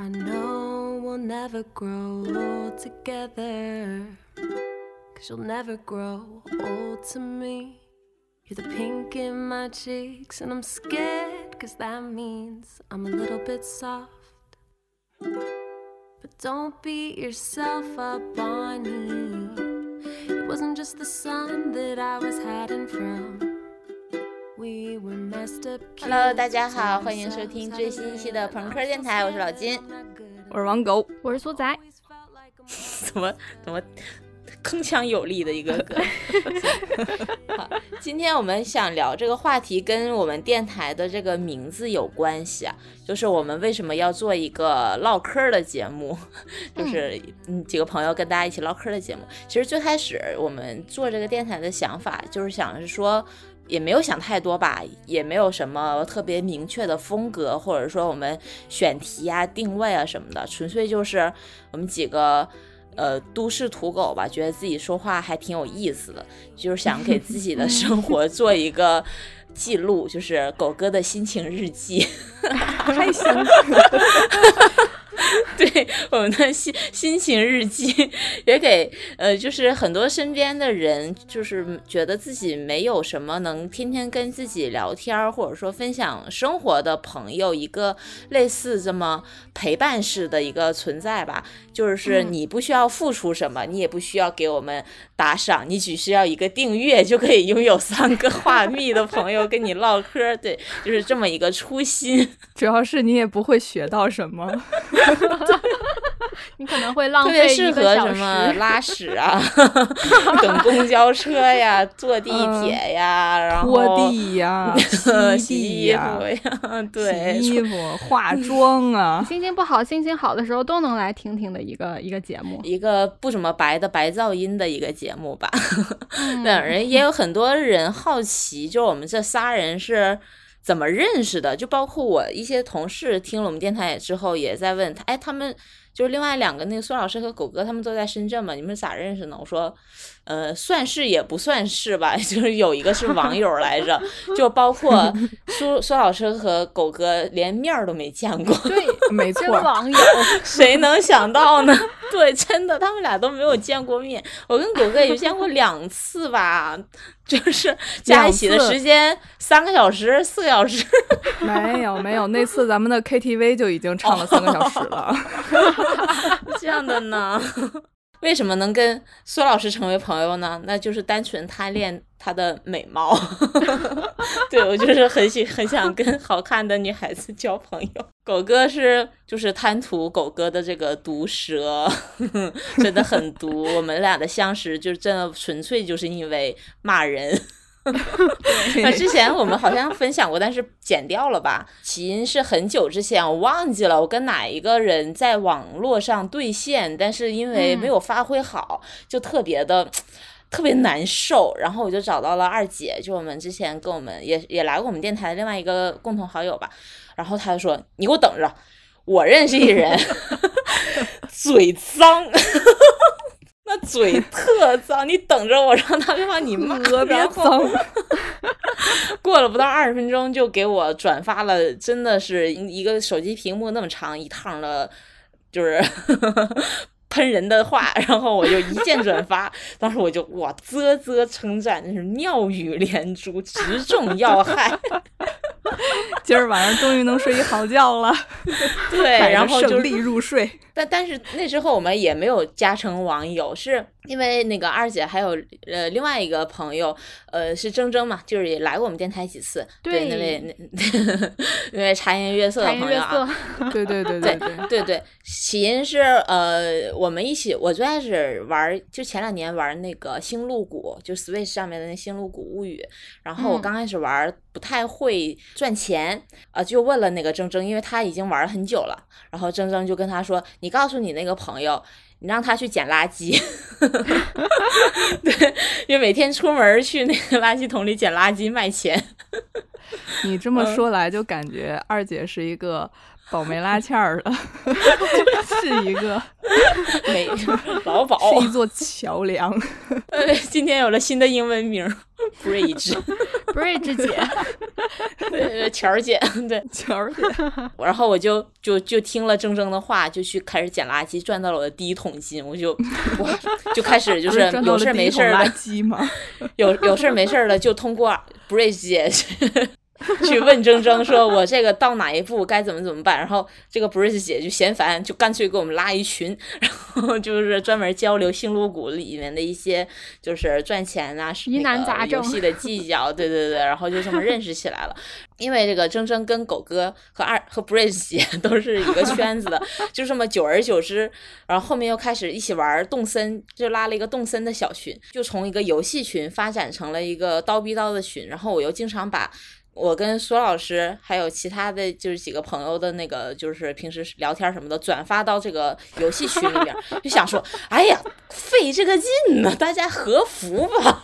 I know we'll never grow old together. Cause you'll never grow old to me. You're the pink in my cheeks, and I'm scared, cause that means I'm a little bit soft. But don't beat yourself up, Bonnie. It wasn't just the sun that I was hiding from. Hello，大家好，欢迎收听最新一期的朋克电台，我是老金。我是王狗，我是苏仔。怎么怎么铿锵有力的一个歌？好，今天我们想聊这个话题，跟我们电台的这个名字有关系啊。就是我们为什么要做一个唠嗑的节目？就是嗯，几个朋友跟大家一起唠嗑的节目。其实最开始我们做这个电台的想法，就是想是说。也没有想太多吧，也没有什么特别明确的风格，或者说我们选题啊、定位啊什么的，纯粹就是我们几个呃都市土狗吧，觉得自己说话还挺有意思的，就是想给自己的生 活做一个记录，就是狗哥的心情日记，太香了。对我们的心心情日记，也给呃，就是很多身边的人，就是觉得自己没有什么能天天跟自己聊天或者说分享生活的朋友，一个类似这么陪伴式的一个存在吧。就是你不需要付出什么，你也不需要给我们打赏，你只需要一个订阅就可以拥有三个话密的朋友跟你唠嗑。对，就是这么一个初心。主要是你也不会学到什么。你可能会浪费特别适合什么 拉屎啊，等公交车呀，坐地铁呀，然后拖地呀，洗衣服呀，对，洗衣服、化妆啊。心情不好、心情好的时候都能来听听的一个一个节目，一个不怎么白的白噪音的一个节目吧。两人也有很多人好奇，就我们这仨人是。怎么认识的？就包括我一些同事听了我们电台之后，也在问他，哎，他们就是另外两个那个孙老师和狗哥，他们都在深圳嘛？你们咋认识呢？我说，呃，算是也不算是吧，就是有一个是网友来着，就包括苏苏老师和狗哥连面儿都没见过，对，没错，网友，谁能想到呢？对，真的，他们俩都没有见过面，我跟狗哥也就见过两次吧。就是加一起的时间三个小时、四个小时，没有没有，那次咱们的 KTV 就已经唱了三个小时了。这样的呢？为什么能跟苏老师成为朋友呢？那就是单纯贪恋她的美貌。对我就是很喜很想跟好看的女孩子交朋友。狗哥是就是贪图狗哥的这个毒舌，真的很毒。我们俩的相识就是真的纯粹就是因为骂人。那之前我们好像分享过，但是剪掉了吧？起因是很久之前，我忘记了我跟哪一个人在网络上对线，但是因为没有发挥好，就特别的特别难受。然后我就找到了二姐，就我们之前跟我们也也来过我们电台的另外一个共同好友吧。然后他就说：“你给我等着，我认识一人，嘴脏。”那嘴特脏，你等着我让他把你骂，别脏。过了不到二十分钟，就给我转发了，真的是一个手机屏幕那么长一趟的，就是 喷人的话，然后我就一键转发，当时我就哇啧啧称赞，真是妙语连珠，直中要害。今儿晚上终于能睡一好觉了，对，然后就立入睡。但但是那之后我们也没有加成网友，是因为那个二姐还有呃另外一个朋友，呃是铮铮嘛，就是也来过我们电台几次，对那位那 那位茶颜悦色的朋友啊，对对对对对。对对，起因是呃我们一起，我最开始玩就前两年玩那个星露谷，就 Switch 上面的那星露谷物语，然后我刚开始玩不太会赚钱，呃就问了那个铮铮，因为他已经玩了很久了，然后铮铮就跟他说你。告诉你那个朋友，你让他去捡垃圾，对，因为每天出门去那个垃圾桶里捡垃圾卖钱。你这么说来，就感觉二姐是一个保没拉纤儿的，是一个美老鸨是一座桥梁。对，今天有了新的英文名，Bridge，Bridge 姐，对，乔儿姐，对。桥儿姐，然后我就就就听了铮铮的话，就去开始捡垃圾，赚到了我的第一桶金，我就哇，就开始就是有事没事儿的，圾吗？有有事儿没事儿的就通过 Bridge 姐去 去问铮铮，说我这个到哪一步该怎么怎么办，然后这个 Bridge 姐就嫌烦，就干脆给我们拉一群，然后就是专门交流星露谷里面的一些就是赚钱啊、疑难那个杂症游戏的技巧，对对对，然后就这么认识起来了。因为这个铮铮跟狗哥和二和 Bridge 姐都是一个圈子的，就这么久而久之，然后后面又开始一起玩动森，就拉了一个动森的小群，就从一个游戏群发展成了一个刀逼刀的群，然后我又经常把。我跟苏老师还有其他的就是几个朋友的那个，就是平时聊天什么的，转发到这个游戏群里边，就想说，哎呀，费这个劲呢，大家和服吧。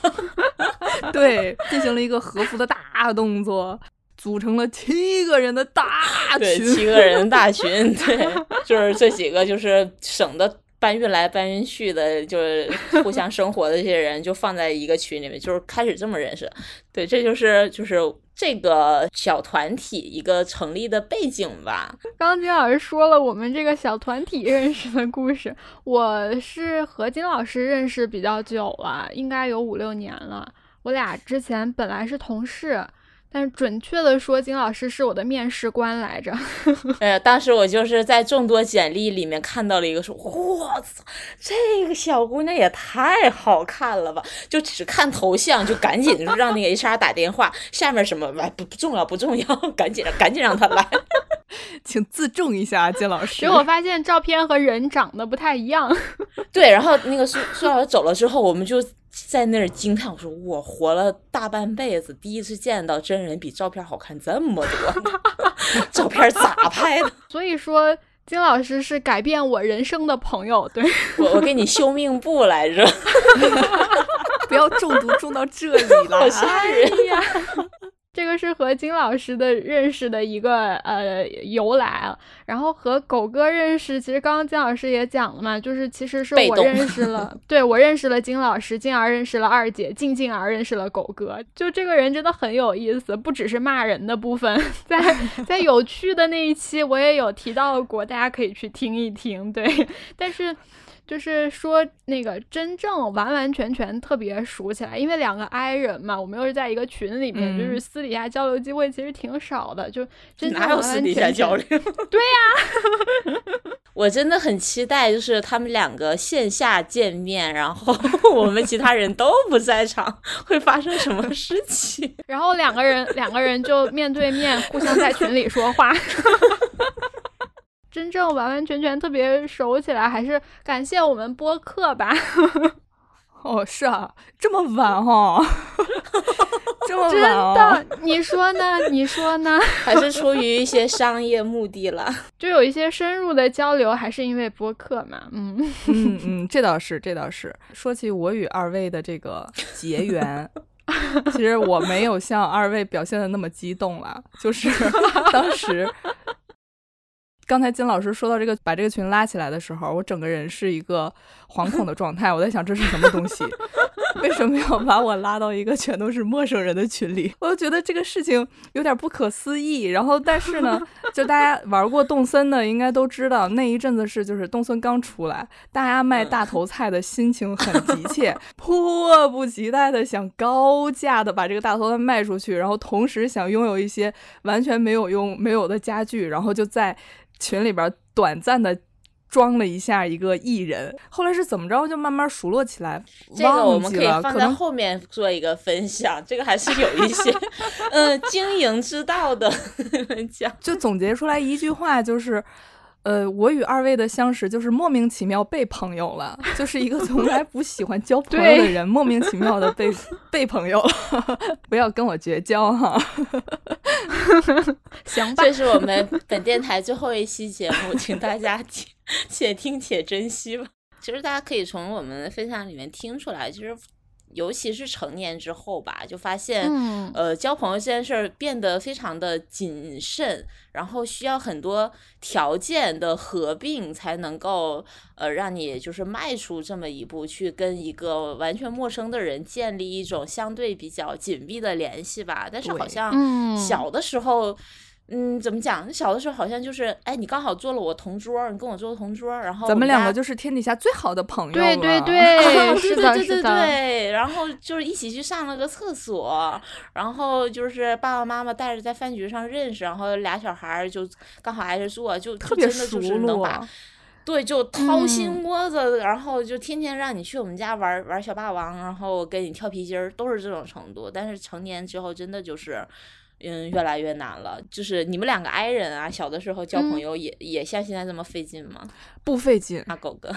对，进行了一个和服的大动作，组成了七个人的大对，群。七个人大群，对，就是这几个就是省得搬运来搬运去的，就是互相 生活的这些人，就放在一个群里面，就是开始这么认识。对，这就是就是这个小团体一个成立的背景吧。刚刚金老师说了我们这个小团体认识的故事，我是和金老师认识比较久了，应该有五六年了。我俩之前本来是同事，但是准确的说，金老师是我的面试官来着。呃，当时我就是在众多简历里面看到了一个说，我操，这个小姑娘也太好看了吧！就只看头像，就赶紧让那个 HR 打电话，下面什么哎不不重要不重要，赶紧赶紧让她来。请自重一下，金老师。结果发现照片和人长得不太一样。对，然后那个苏苏老师走了之后，我们就在那儿惊叹，我说我活了大半辈子，第一次见到真人比照片好看这么多，照片咋拍的？所以说，金老师是改变我人生的朋友。对，我我给你 修命簿来着，不要中毒中到这里了好。吓人。呀，这个是和金老师的认识的一个呃由来啊。然后和狗哥认识，其实刚刚金老师也讲了嘛，就是其实是我认识了，对我认识了金老师，进而认识了二姐，进进而认识了狗哥。就这个人真的很有意思，不只是骂人的部分，在 在有趣的那一期我也有提到过，大家可以去听一听。对，但是。就是说，那个真正完完全全特别熟起来，因为两个 I 人嘛，我们又是在一个群里面，嗯就是私底下交流机会其实挺少的，就哪有私底下交流？对呀、我真的很期待，就是他们两个线下见面，然后 我们其他人都不在场，会发生什么事情？然后两个人两个人就面对面互相在群里说话。真正完完全全特别熟起来，还是感谢我们播客吧。哦，是啊，这么晚哈、这么真晚哦。的，你说呢？你说呢？还是出于一些商业目的了？就有一些深入的交流，还是因为播客嘛。嗯，嗯嗯，这倒是，这倒是。说起我与二位的这个结缘，其实我没有像二位表现的那么激动了，就是当时。刚才金老师说到这个把这个群拉起来的时候，我整个人是一个惶恐的状态。我在想这是什么东西？为什么要把我拉到一个全都是陌生人的群里？我就觉得这个事情有点不可思议。然后，但是呢，就大家玩过动森的应该都知道，那一阵子是就是动森刚出来，大家卖大头菜的心情很急切，迫不及待的想高价的把这个大头菜卖出去，然后同时想拥有一些完全没有用没有的家具，然后就在群里边短暂的。装了一下一个艺人，后来是怎么着就慢慢熟络起来，这个我们可以放在后面做一个分享，这个还是有一些嗯经营之道的 讲。就总结出来一句话，就是，呃，我与二位的相识就是莫名其妙被朋友了，就是一个从来不喜欢交朋友的人，莫名其妙的被 被朋友了，不要跟我绝交哈。行吧这。是我们本电台最后一期节目，请大家听且听且珍惜吧。其实大家可以从我们的分享里面听出来，其实尤其是成年之后吧，就发现，嗯呃，交朋友这件事儿变得非常的谨慎，然后需要很多条件的合并才能够，呃，让你就是迈出这么一步，去跟一个完全陌生的人建立一种相对比较紧密的联系吧。但是好像嗯小的时候。嗯，怎么讲？小的时候好像就是，哎，你刚好坐了我同桌，你跟我坐同桌，然后咱们两个就。是天底下最好的朋友对对了对，对是的，对对是的，对，然后就是一起去上了个厕所，然后就是爸爸妈妈带着在饭局上认识，然后俩小孩儿就刚好挨着坐，就就特别熟络。对，就掏心嗯窝子，然后就天天让你去我们家玩玩小霸王，然后跟你跳皮筋儿，都是这种程度。但是成年之后，真的就是。嗯，越来越难了。就是你们两个 i 人啊，小的时候交朋嗯友也、也像现在这么费劲吗？不费劲，啊，狗哥，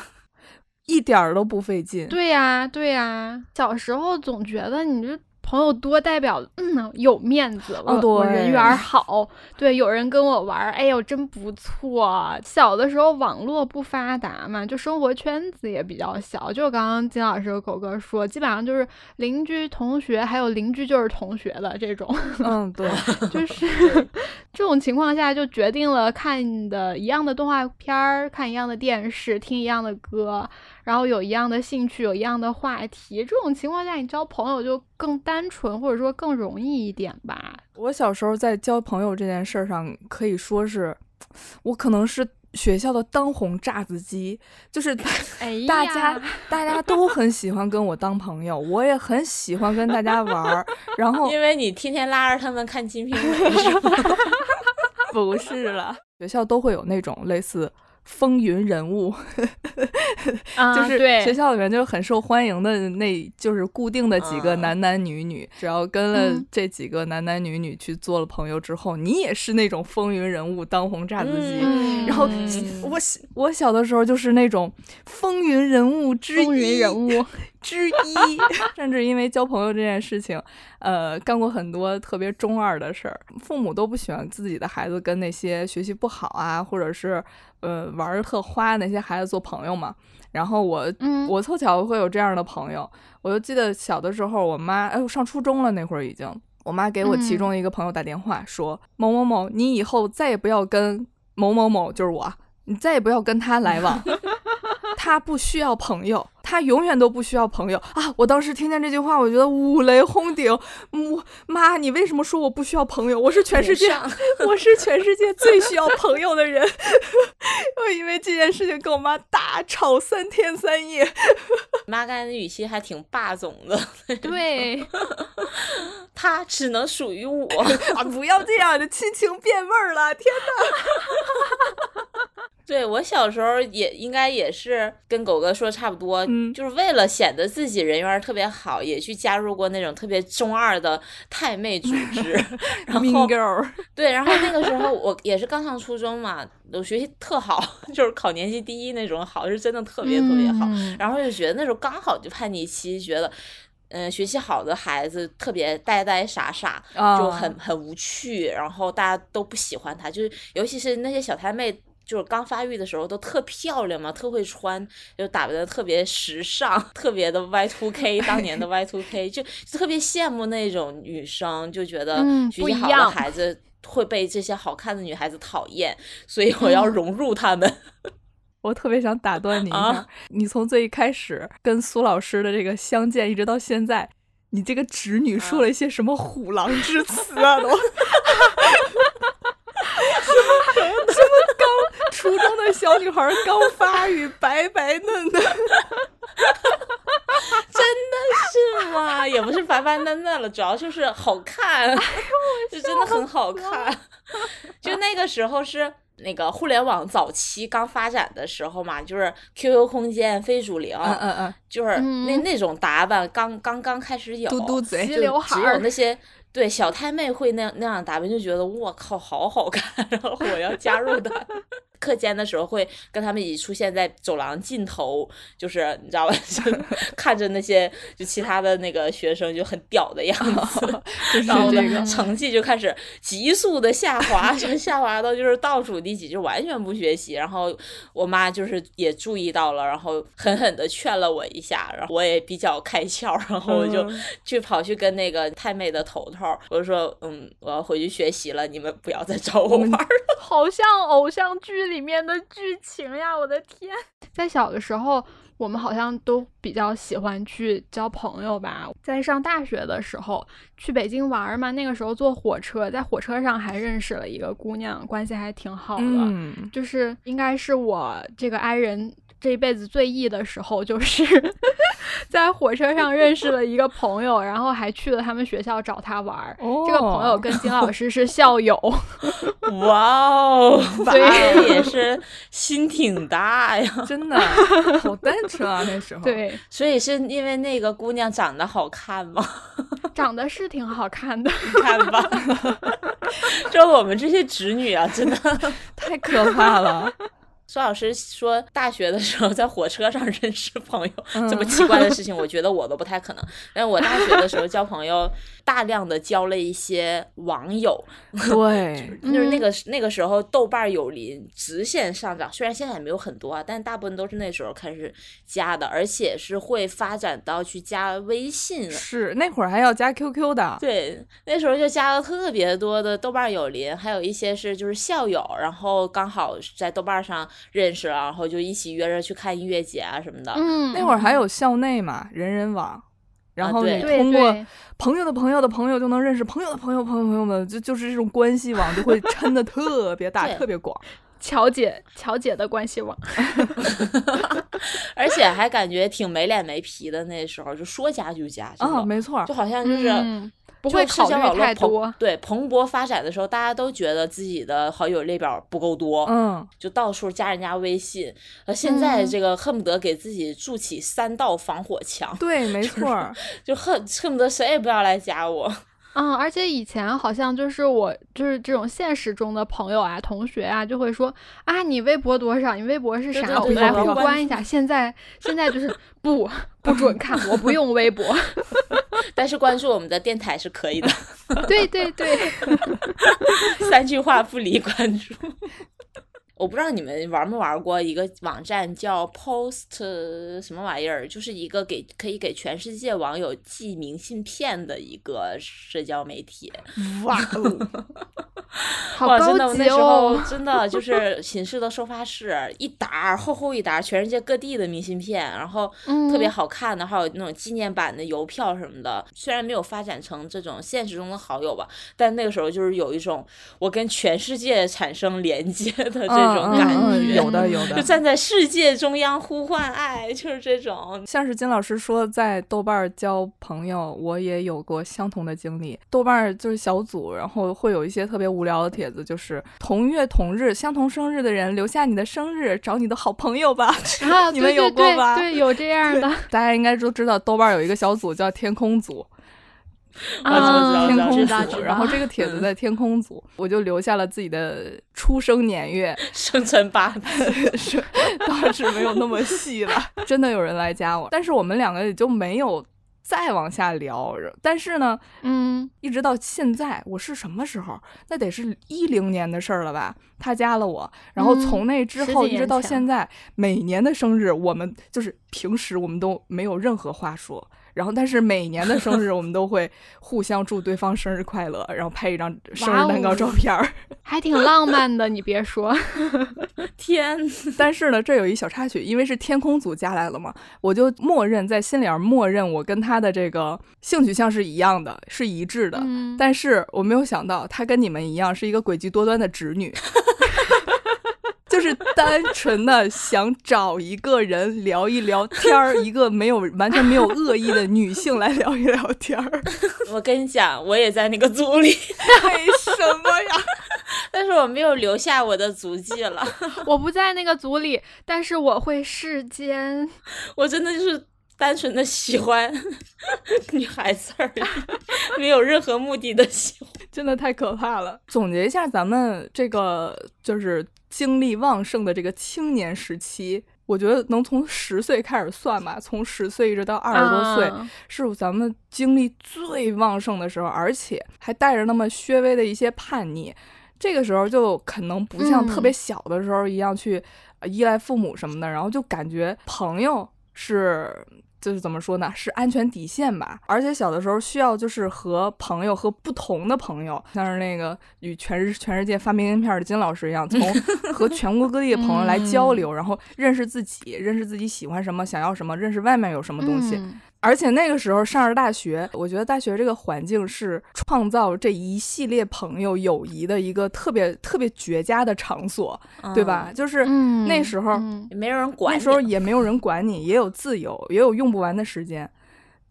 一点儿都不费劲。对呀、对呀、小时候总觉得你这朋友多代表嗯有面子，了、哦对我人缘好，对，有人跟我玩儿，哎呦真不错。小的时候网络不发达嘛，就生活圈子也比较小，就刚刚金老师和狗哥说，基本上就是邻居、同学，还有邻居就是同学的这种。嗯，对，就是这种情况下，就决定了看的一样的动画片儿，看一样的电视，听一样的歌，然后有一样的兴趣，有一样的话题。这种情况下，你交朋友就更单纯，或者说更容易一点吧。我小时候在交朋友这件事上，可以说是，我可能是学校的当红炸子鸡，就是 哎，大家大家都很喜欢跟我当朋友，我也很喜欢跟大家玩儿。然后因为你天天拉着他们看《金瓶梅》？不是了，学校都会有那种类似风云人物，啊，就是学校里面就很受欢迎的那，就是固定的几个嗯。男男女女，只要跟了嗯。这几个男男女女去做了朋友之后，你也是那种风云人物，当红炸子鸡。嗯。然后嗯。我小我小的时候就是那种风云人物之一，风云人物，之一，甚至因为交朋友这件事情，呃，干过很多特别中二的事儿。父母都不喜欢自己的孩子跟那些学习不好啊，或者是呃玩儿特花那些孩子做朋友嘛。然后我嗯，我凑巧会有这样的朋友，我就记得小的时候，我妈，哎，我上初中了那会儿已经，我妈给我其嗯中一个朋友打电话说，某某某，你以后再也不要跟某某某，就是我，你再也不要跟他来往，他不需要朋友，他永远都不需要朋友啊！我当时听见这句话，我觉得五雷轰顶，我妈，你为什么说我不需要朋友？我是全世界 我是全世界最需要朋友的人。我因为这件事情跟我妈大吵三天三夜。妈刚才的语气还挺霸总的，对，他只能属于我。啊，不要这样，这亲情变味儿了！天对我小时候也应该也是跟狗哥说差不多，嗯就是为了显得自己人缘特别好，也去加入过那种特别中二的太妹组织。然后 Girl，对，然后那个时候我也是刚上初中嘛，我学习特好，就是考年级第一那种好，是真的特别特别好。嗯然后就觉得那时候刚好就叛逆期，觉得。嗯，学习好的孩子特别呆呆傻傻，啊就很很无趣，然后大家都不喜欢他，就是尤其是那些小太妹，就是刚发育的时候都特漂亮嘛，特会穿，就打扮的特别时尚，特别的 Y two K，当年的 Y two K，就就特别羡慕那种女生，就觉得嗯学习好的孩子会被这些好看的女孩子讨厌，所以我要嗯融入他们。我特别想打断你一下，啊你从最一开始跟苏老师的这个相见，一直到现在，你这个侄女说了一些什么虎狼之词啊？都 什么什么刚初中的小女孩刚发育，白白嫩嫩，真的是吗？也不是白白嫩嫩了，主要就是好看，就 真的很好看。就那个时候是那个互联网早期刚发展的时候嘛，就是 QQ 空间、非主流，嗯嗯嗯，就是那嗯。那种打扮刚刚刚开始有，嘟嘟嘴。只有那些对小太妹会那样那样打扮，就觉得我靠好好看，然后我要加入的。课间的时候会跟他们一起出现在走廊尽头，就是你知道吧，就 看着那些就其他的那个学生就很屌的样子，就是然后这个呢成绩就开始急速的下滑，就下滑到就是倒数第几，就完全不学习。然后我妈就是也注意到了，然后狠狠的劝了我一下，然后我也比较开窍，然后我就嗯去跑去跟那个太妹的头头，我就说，嗯，我要回去学习了，你们不要再找我玩儿了。好像偶像剧里面的剧情呀！我的天，在小的时候，我们好像都比较喜欢去交朋友吧。在上大学的时候，去北京玩儿嘛，那个时候坐火车，在火车上还认识了一个姑娘，关系还挺好的。嗯，就是应该是我这个 i 人这一辈子最 E 的时候，就是 在火车上认识了一个朋友，然后还去了他们学校找他玩儿。哦这个朋友跟金老师是校友，哇哦，所以也是心挺大呀。真的好单纯啊，那时候。对，所以是因为那个姑娘长得好看吗？长得是挺好看的。你看吧，就我们这些直女啊，真的。太可怕了。苏老师说，大学的时候在火车上认识朋友，这么嗯奇怪的事情，我觉得我都不太可能。但我大学的时候交朋友，大量的交了一些网友，对，就是那个那个时候豆瓣友邻直线上涨，虽然现在也没有很多啊，但大部分都是那时候开始加的，而且是会发展到去加微信。是那会儿还要加 QQ 的。对，那时候就加了特别多的豆瓣友邻，还有一些是就是校友，然后刚好在豆瓣上认识了，然后就一起约着去看音乐节啊什么的。嗯，那会儿还有校内嘛，人人网，然后你通过朋友的朋友的朋友就能认识朋友的朋友朋友朋友们，就就是这种关系网就会 撑的特别大，特别广。乔姐，乔姐的关系网，而且还感觉挺没脸没皮的，那时候就说加就加，啊，没错就，好像就是。嗯不会考虑社交网络多。对蓬勃发展的时候，大家都觉得自己的好友列表不够多，嗯，就到处加人家微信。呃，现在嗯这个恨不得给自己筑起三道防火墙，对，没错，就恨恨不得谁也不要来加我。嗯，而且以前好像就是我就是这种现实中的朋友啊、同学啊，就会说啊，你微博多少？你微博是啥？对对我们来互关一下。现在现在就是不 不准看，我不用微博。但是关注我们的电台是可以的，对对对，三句话不离关注。我不知道你们玩没玩过一个网站叫 Post 什么玩意儿，就是一个给可以给全世界网友寄明信片的一个社交媒体。哇哦，哇，真的，我那级时候哦。真的就是寝室的收发室一沓儿厚厚一沓儿，全世界各地的明信片，然后特别嗯好看的，还有那种纪念版的邮票什么的。虽然没有发展成这种现实中的好友吧，但那个时候就是有一种我跟全世界产生连接的这种嗯感嗯。有的有的。就站在世界中央呼唤爱，就是这种。像是金老师说，在豆瓣交朋友，我也有过相同的经历。豆瓣儿就是小组，然后会有一些特别无聊的帖子，就是同月同日、相同生日的人留下你的生日，找你的好朋友吧。啊，你们有过吧对，有这样的大家应该都知道，豆瓣有一个小组叫天空组，啊，知道天空知道知道。组。然后这个帖子在天空组，我就留下了自己的出生年月，生辰八字，是当时没有那么细了，真的有人来加我，但是我们两个也就没有再往下聊。但是呢，嗯一直到现在，我是什么时候？那得是一零年的事儿了吧？他加了我，然后嗯从那之后一直到现在，每年的生日，我们就是平时我们都没有任何话说。然后，但是每年的生日，我们都会互相祝对方生日快乐，然后拍一张生日蛋糕照片儿。还挺浪漫的，你别说。天，但是呢，这有一小插曲，因为是天空组加来了嘛，我就默认在心里儿默认我跟他的这个性取向是一样的，是一致的。嗯，但是我没有想到，他跟你们一样是一个诡计多端的直女，就是单纯的想找一个人聊一聊天儿，一个没有完全没有恶意的女性来聊一聊天儿。我跟你讲，我也在那个组里，为什么呀？但是我没有留下我的足迹了。我不在那个组里，但是我会世间。我真的就是单纯的喜欢 女孩子而已，没有任何目的的喜欢。真的太可怕了。总结一下，咱们这个就是精力旺盛的这个青年时期，我觉得能从十岁开始算吧，从十岁一直到二十多岁，啊是咱们精力最旺盛的时候，而且还带着那么略微的一些叛逆。这个时候就可能不像特别小的时候一样去呃依赖父母什么的，然后就感觉朋友是就是怎么说呢，是安全底线吧。而且小的时候需要就是和朋友和不同的朋友，像是那个与全世全世界发明名片的金老师一样，从 和全国各地的朋友来交流，然后认识自己，认识自己喜欢什么，想要什么，认识外面有什么东西。嗯而且那个时候上着大学，我觉得大学这个环境是创造这一系列朋友友谊的一个特别特别绝佳的场所，对吧？就是嗯那时候，嗯也没有人管。那时候也没有人管你，也有自由，也有用不完的时间。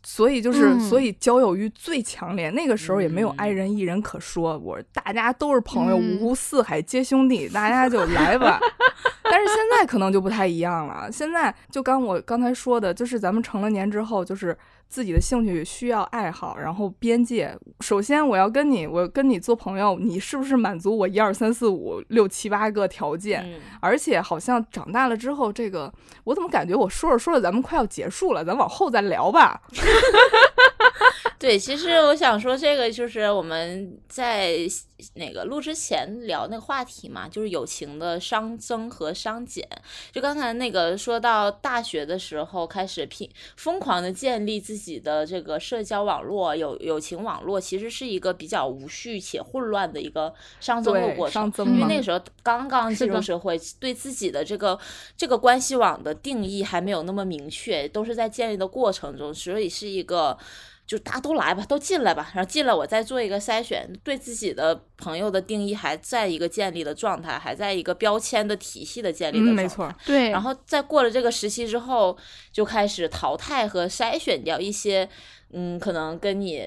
所以就是，嗯所以交友欲最强烈。那个时候也没有嗯爱人一人可说，我大家都是朋友，嗯五湖四海皆兄弟，大家就来吧。但是现在可能就不太一样了。现在就刚我刚才说的，就是咱们成了年之后，就是自己的兴趣需要爱好，然后边界。首先我要跟你，我跟你做朋友，你是不是满足我一二三四五六七八个条件？嗯，而且好像长大了之后，这个我怎么感觉我说着说着咱们快要结束了，咱往后再聊吧。对，其实我想说，这个就是我们在那个录之前聊那个话题嘛，就是友情的熵增和熵减。就刚才那个说到大学的时候，开始拼疯狂的建立自己的这个社交网络、友友情网络，其实是一个比较无序且混乱的一个熵增的过程。增因为那个时候刚刚进入社会，对自己的这个这个关系网的定义还没有那么明确，都是在建立的过程中，所以是一个。就大家都来吧，都进来吧，然后进来我再做一个筛选，对自己的朋友的定义还在一个建立的状态，还在一个标签的体系的建立的嗯，状态。没错。对，然后在过了这个时期之后，就开始淘汰和筛选掉一些，嗯，可能跟你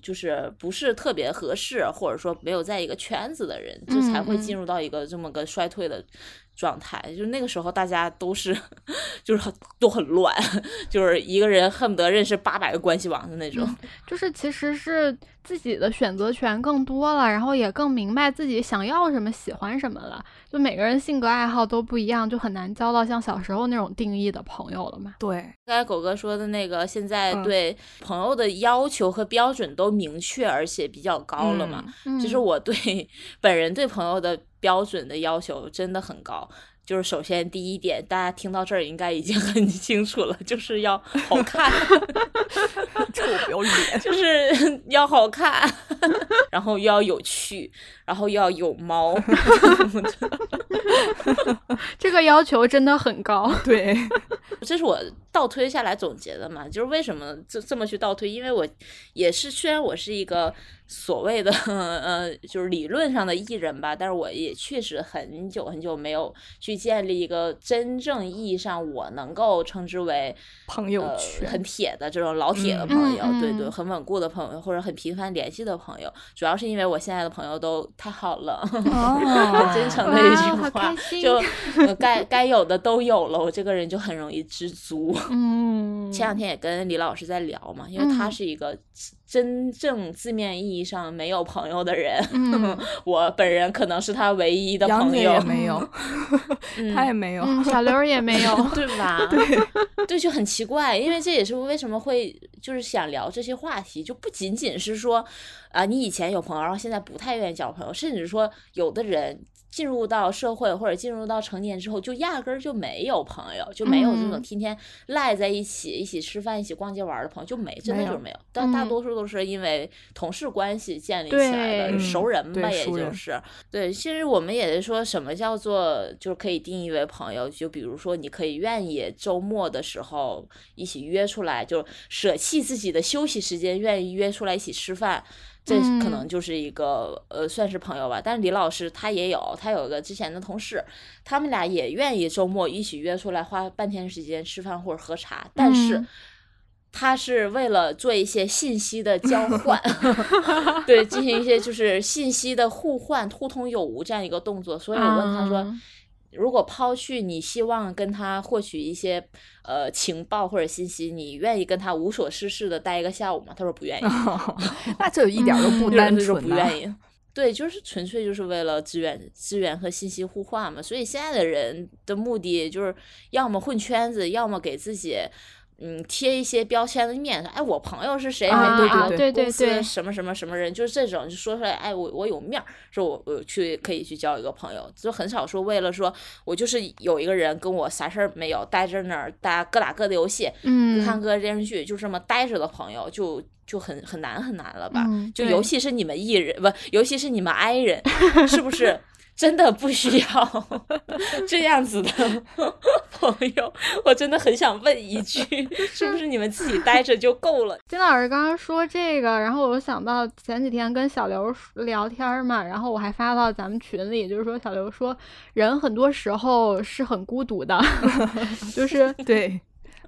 就是不是特别合适，或者说没有在一个圈子的人，就才会进入到一个这么个衰退的状态。就那个时候，大家都是 就是很都很乱，就是一个人恨不得认识八百个关系网的那种。就是其实是自己的选择权更多了，然后也更明白自己想要什么、喜欢什么了。就每个人性格爱好都不一样，就很难交到像小时候那种定义的朋友了嘛。对，刚才狗哥说的那个，现在嗯对朋友的要求和标准都明确，而且比较高了嘛。嗯其实我对 本人对朋友的标准的要求真的很高。就是首先第一点，大家听到这儿应该已经 很清楚了，就是要好看，臭不要脸。就是要好看，然后又要有趣，然后又要有猫。这个要求真的很高。对，这是我倒推下来总结的嘛，就是为什么这这么去倒推？因为我也是，虽然我是一个所谓的 呃，就是理论上的艺人吧，但是我也确实很久很久没有去建立一个真正意义上我能够称之为朋友呃圈很铁的这种老铁的嗯朋友，嗯对对，嗯很稳固的朋友或者很频繁联系的朋友，主要是因为我现在的朋友都太好了。哦很真诚的一句话就呃该该有的都有了，我这个人就很容易知足。嗯，前两天也跟李老师在聊嘛，因为他嗯是一个真正字面意义上没有朋友的人，嗯 我本人可能是他唯一的杨姐朋友，也没有，嗯她也没有。嗯，小刘也没有。对吧？对，对，就很奇怪，因为这也是为什么会就是想聊这些话题，就不仅仅是说啊、你以前有朋友，然后现在不太愿意交朋友，甚至说有的人。进入到社会或者进入到成年之后，就压根儿就没有朋友，就没有这种嗯天天赖在一起、一起吃饭、一起逛街玩儿的朋友，就没，真的就是没有。但大嗯多数都是因为同事关系建立起来的熟人吧，也就是对。其实我们也是说什么叫做就是可以定义为朋友，就比如说你可以愿意周末的时候一起约出来，就舍弃自己的休息时间，愿意约出来一起吃饭。这可嗯能就是一个、呃，算是朋友吧。但是李老师他也有，他有一个之前的同事，他们俩也愿意周末一起约出来花半天时间吃饭或者喝茶，但是。嗯他是为了做一些信息的交 换，对，进行一些就是信息的互换、互通有无这样一个动作。所以我问他说：“嗯如果抛去你希望跟他获取一些呃情报或者信息，你愿意跟他无所事事的待一个下午吗？他说不愿意，那就一点都不 单纯啊不愿意。对，就是纯粹就是为了资源、资源和信息互换嘛。所以现在的人的目的就是要么混圈子，要么给自己嗯贴一些标签的面。哎，我朋友是谁？啊对对对公司对什么什么什么人？就是这种，就说出来，哎，我我有面儿，说我我去可以去交一个朋友，就很少说为了说我就是有一个人跟我啥事儿没有，待着那儿大家各打各的游戏，嗯，看个电视剧，就这么待着的朋友，就就很很难很难了吧？就尤其是你们艺人，不，尤其是你们 I 人，是不是真的不需要 这样子的 朋友？我真的很想问一句，是不是你们自己待着就够了？金老师刚刚说这个，然后我就想到前几天跟小刘聊天嘛，然后我还发到咱们群里，就是说小刘说人很多时候是很孤独的，就是对，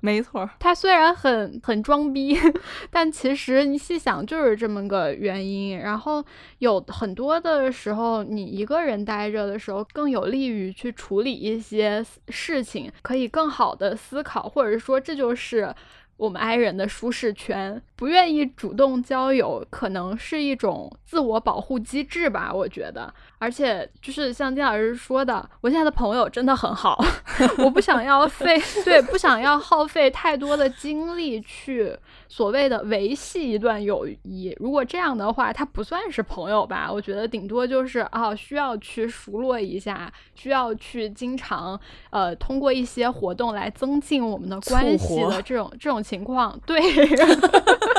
没错。他虽然很很装逼，但其实你细想就是这么个原因。然后有很多的时候，你一个人待着的时候，更有利于去处理一些事情，可以更好的思考，或者说这就是。我们 i 人的舒适圈，不愿意主动交友，可能是一种自我保护机制吧，我觉得。而且就是像金老师说的，我现在的朋友真的很好，我不想要费对，不想要耗费太多的精力去所谓的维系一段友谊。如果这样的话，他不算是朋友吧？我觉得顶多就是啊，需要去熟络一下，需要去经常呃通过一些活动来增进我们的关系的这种这种情况，对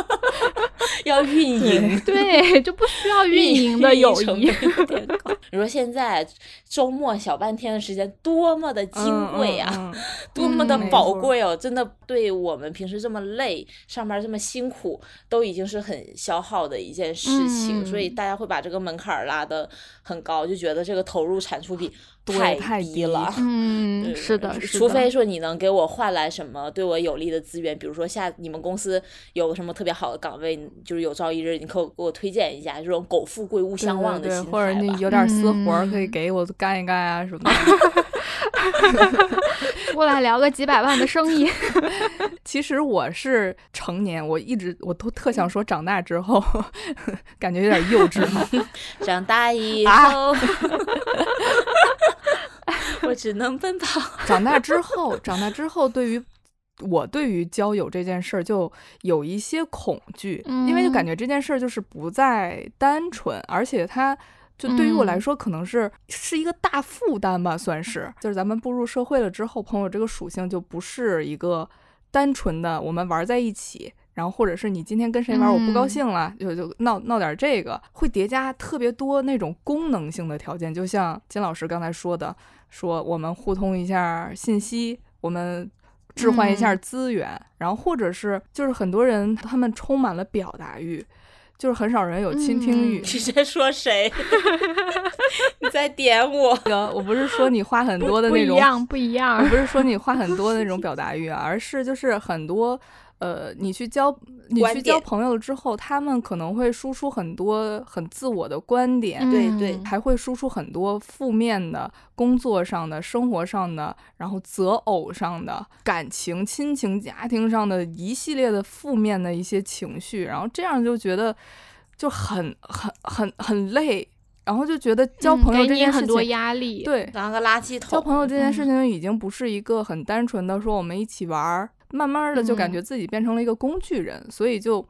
要运营。对，就不需要运营的友谊。成本有点高 你说现在周末小半天的时间多么的金贵啊！嗯嗯嗯 多么的嗯宝贵哦！真的，对我们平时这么累、上班这么辛苦，都已经是很消耗的一件事情，嗯所以大家会把这个门槛儿拉得很高，就觉得这个投入产出比对太太低低了。嗯，是的，是的。除非说你能给我换来什么对我有利的资源，比如说下你们公司有什么特别好的岗位，就是有朝一日你可以给我推荐一下，这种苟富贵勿相忘的对对，心态或者你吧有点私活可以嗯给我干一干啊什么的。过来聊个几百万的生意，其实我是成年，我一直我都特想说长大之后，感觉有点幼稚哈。长大以啊后，我只能奔跑。长大之后，长大之后，对于我对于交友这件事儿就有一些恐惧，因为就感觉这件事儿就是不再单纯，而且它。就对于我来嗯。说，可能是是一个大负担吧，算是。就是咱们步入社会了之后，朋友这个属性就不是一个单纯的我们玩在一起，然后或者是你今天跟谁玩我不高嗯。兴了，就就闹闹点这个，会叠加特别多那种功能性的条件，就像金老师刚才说的，说我们互通一下信息，我们置换一下嗯。资源，然后或者是就是很多人他们充满了表达欲，就是很少人有倾听欲。嗯 你在说谁？你在点我？那个我不是说你话很多的那种，不一样，不一样我。不是说你话很多的那种表达欲啊，而是就是很多。呃，你去交你去交朋友了之后，他们可能会输出很多很自我的观点，对对嗯还会输出很多负面的工作上的、生活上的，然后择偶上的、感情、亲情、家庭上的一系列的负面的一些情绪，然后这样就觉得就很很很很累，然后就觉得交嗯朋友给这件事情，你很多压力。对当个垃圾桶。交朋友这件事嗯情已经不是一个很单纯的说我们一起玩儿，慢慢的就感嗯觉自己变成了一个工具人，所以就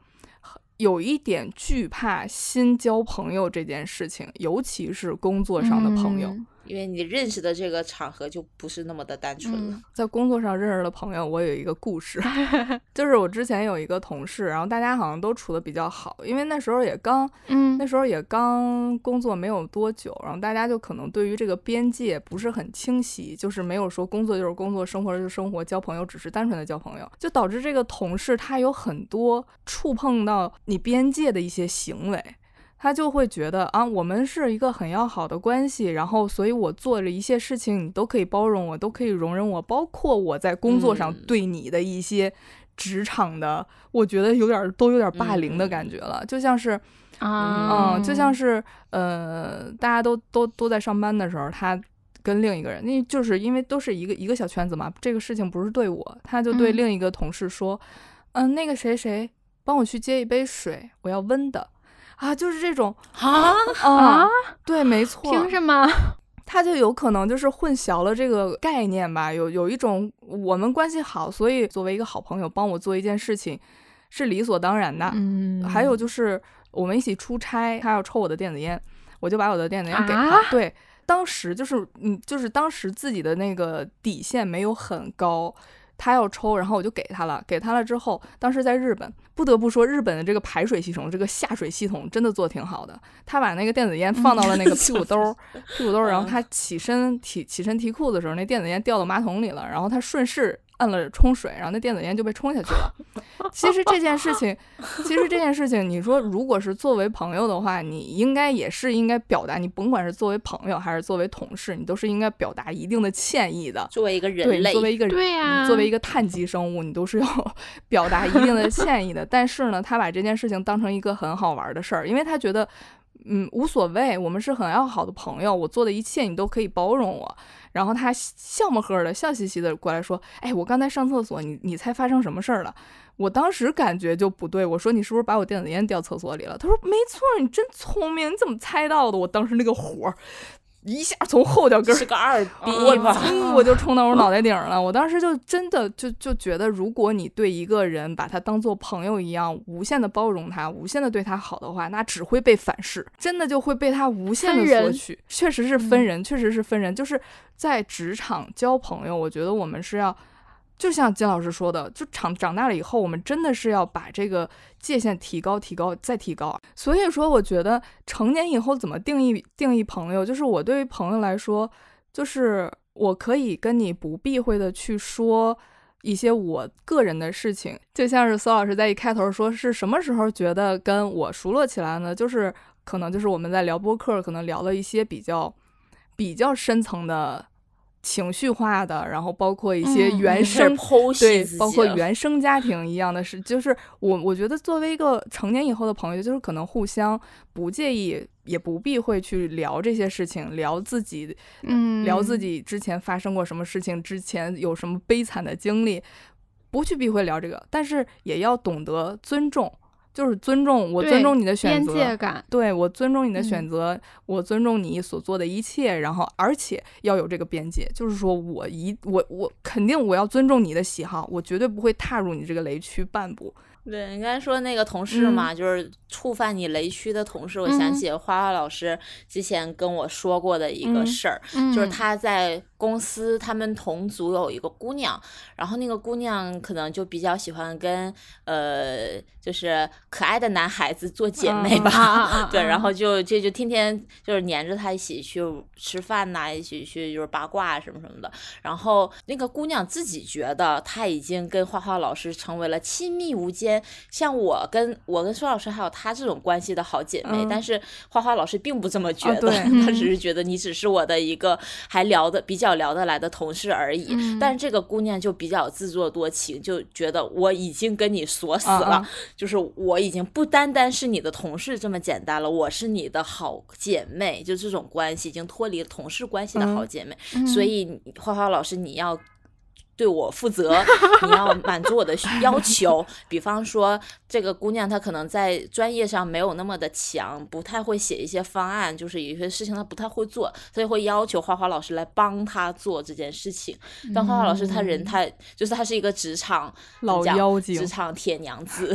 有一点惧怕新交朋友这件事情，尤其是工作上的朋友。嗯因为你认识的这个场合就不是那么的单纯了。嗯在工作上认识的朋友，我有一个故事，就是我之前有一个同事，然后大家好像都处的比较好，因为那时候也刚嗯那时候也刚工作没有多久，然后大家就可能对于这个边界不是很清晰，就是没有说工作就是工作，生活就是生活，交朋友只是单纯的交朋友，就导致这个同事他有很多触碰到你边界的一些行为。他就会觉得啊，我们是一个很要好的关系，然后所以我做了一些事情，你都可以包容我，都可以容忍我，包括我在工作上嗯。对你的一些职场的，我觉得有点儿都有点儿霸凌的感觉了，就像是啊，嗯，就像是呃，大家都都都在上班的时候，他跟另一个人，那就是因为都是一个一个小圈子嘛，这个事情不是对我，他就对嗯。另一个同事说，嗯，那个谁谁帮我去接一杯水，我要温的。啊，就是这种啊，啊啊，对，没错，凭什么？他就有可能就是混淆了这个概念吧，有有一种我们关系好，所以作为一个好朋友帮我做一件事情是理所当然的。嗯还有就是我们一起出差，他要抽我的电子烟，我就把我的电子烟给他。啊对，当时就是嗯，就是当时自己的那个底线没有很高。他要抽，然后我就给他了。给他了之后，当时在日本，不得不说日本的这个排水系统，这个下水系统真的做挺好的。他把那个电子烟放到了那个屁股兜儿，屁股兜儿，然后他起身提起身提裤子的时候，那电子烟掉到马桶里了，然后他顺势按了冲水，然后那电子烟就被冲下去了。其实这件事情，其实这件事情，你说如果是作为朋友的话，你应该也是应该表达，你甭管是作为朋友还是作为同事，你都是应该表达一定的歉意的。作为一个，人类，你作为一个对呀你作为一个碳基生物，你都是要 表达一定的歉意的。但是呢，他把这件事情当成一个很好玩的事儿，因为他觉得，嗯，无所谓，我们是很要好的朋友，我做的一切你都可以包容我。然后他笑么呵的、笑嘻嘻的过来说：“哎，我刚才上厕所，你你猜发生什么事儿了？”我当时感觉就不对，我说：“你是不是把我电子烟掉厕所里了？”他说：“没错，你真聪明，你怎么猜到的？”我当时那个火一下从后脚跟儿是个二逼我吧？噌我就冲到我脑袋顶儿了。我当时就真的就就觉得，如果你对一个人把他当做朋友一样，无限的包容他，无限的对他好的话，那只会被反噬，真的就会被他无限的索取。确实是分人，确实是分人。就是在职场交朋友，我觉得我们是要。就像金老师说的，就长长大了以后，我们真的是要把这个界限提高、提高、再提高。所以说，我觉得成年以后怎么定义定义朋友，就是我对于朋友来说，就是我可以跟你不避讳的去说一些我个人的事情，就像是苏老师在一开头说是什么时候觉得跟我熟络起来呢？就是可能就是我们在聊播客，可能聊了一些比较比较深层的情绪化的，然后包括一些嗯原生、剖析对包括原生家庭一样的事，就是我我觉得作为一个成年以后的朋友，就是可能互相不介意，也不避讳去聊这些事情，聊自己，嗯，聊自己之前发生过什么事情，之前有什么悲惨的经历，不去避讳聊这个，但是也要懂得尊重，就是尊重我尊重你的选边择，界感。对我尊重你的嗯选择，我尊重你所做的一切，然后而且要有这个边界，就是说我一我我肯定我要尊重你的喜好，我绝对不会踏入你这个雷区半步。对你刚才说那个同事嘛，就是触犯你雷区的同事，我想嗯起花花老师之前跟我说过的一个嗯事儿，嗯就是他在公司，他们同组有一个姑娘，然后那个姑娘可能就比较喜欢跟呃，就是可爱的男孩子做姐妹嗯吧。对，然啊后就就就天天就是黏着他一起去吃饭呐、一起去就是八卦什么什么的。然后那个姑娘自己觉得她已经跟花花老师成为了亲密无间，像我跟我跟苏老师还有她这种关系的好姐妹。嗯但是花花老师并不这么觉得，她嗯只是觉得你只是我的一个还聊得比较聊得来的同事而已。嗯但是这个姑娘就比较自作多情，就觉得我已经跟你锁死了，就是我已经不单单是你的同事这么简单了，我是你的好姐妹，就这种关系已经脱离了同事关系的好嗯姐妹。嗯所以花花老师，你要对我负责，你要满足我的 要求。比方说，这个姑娘她可能在专业上没有那么的强，不太会写一些方案，就是有一些事情她不太会做，所以会要求花花老师来帮她做这件事情。但花花老师她人嗯她就是她是一个职场老妖精职场铁娘子，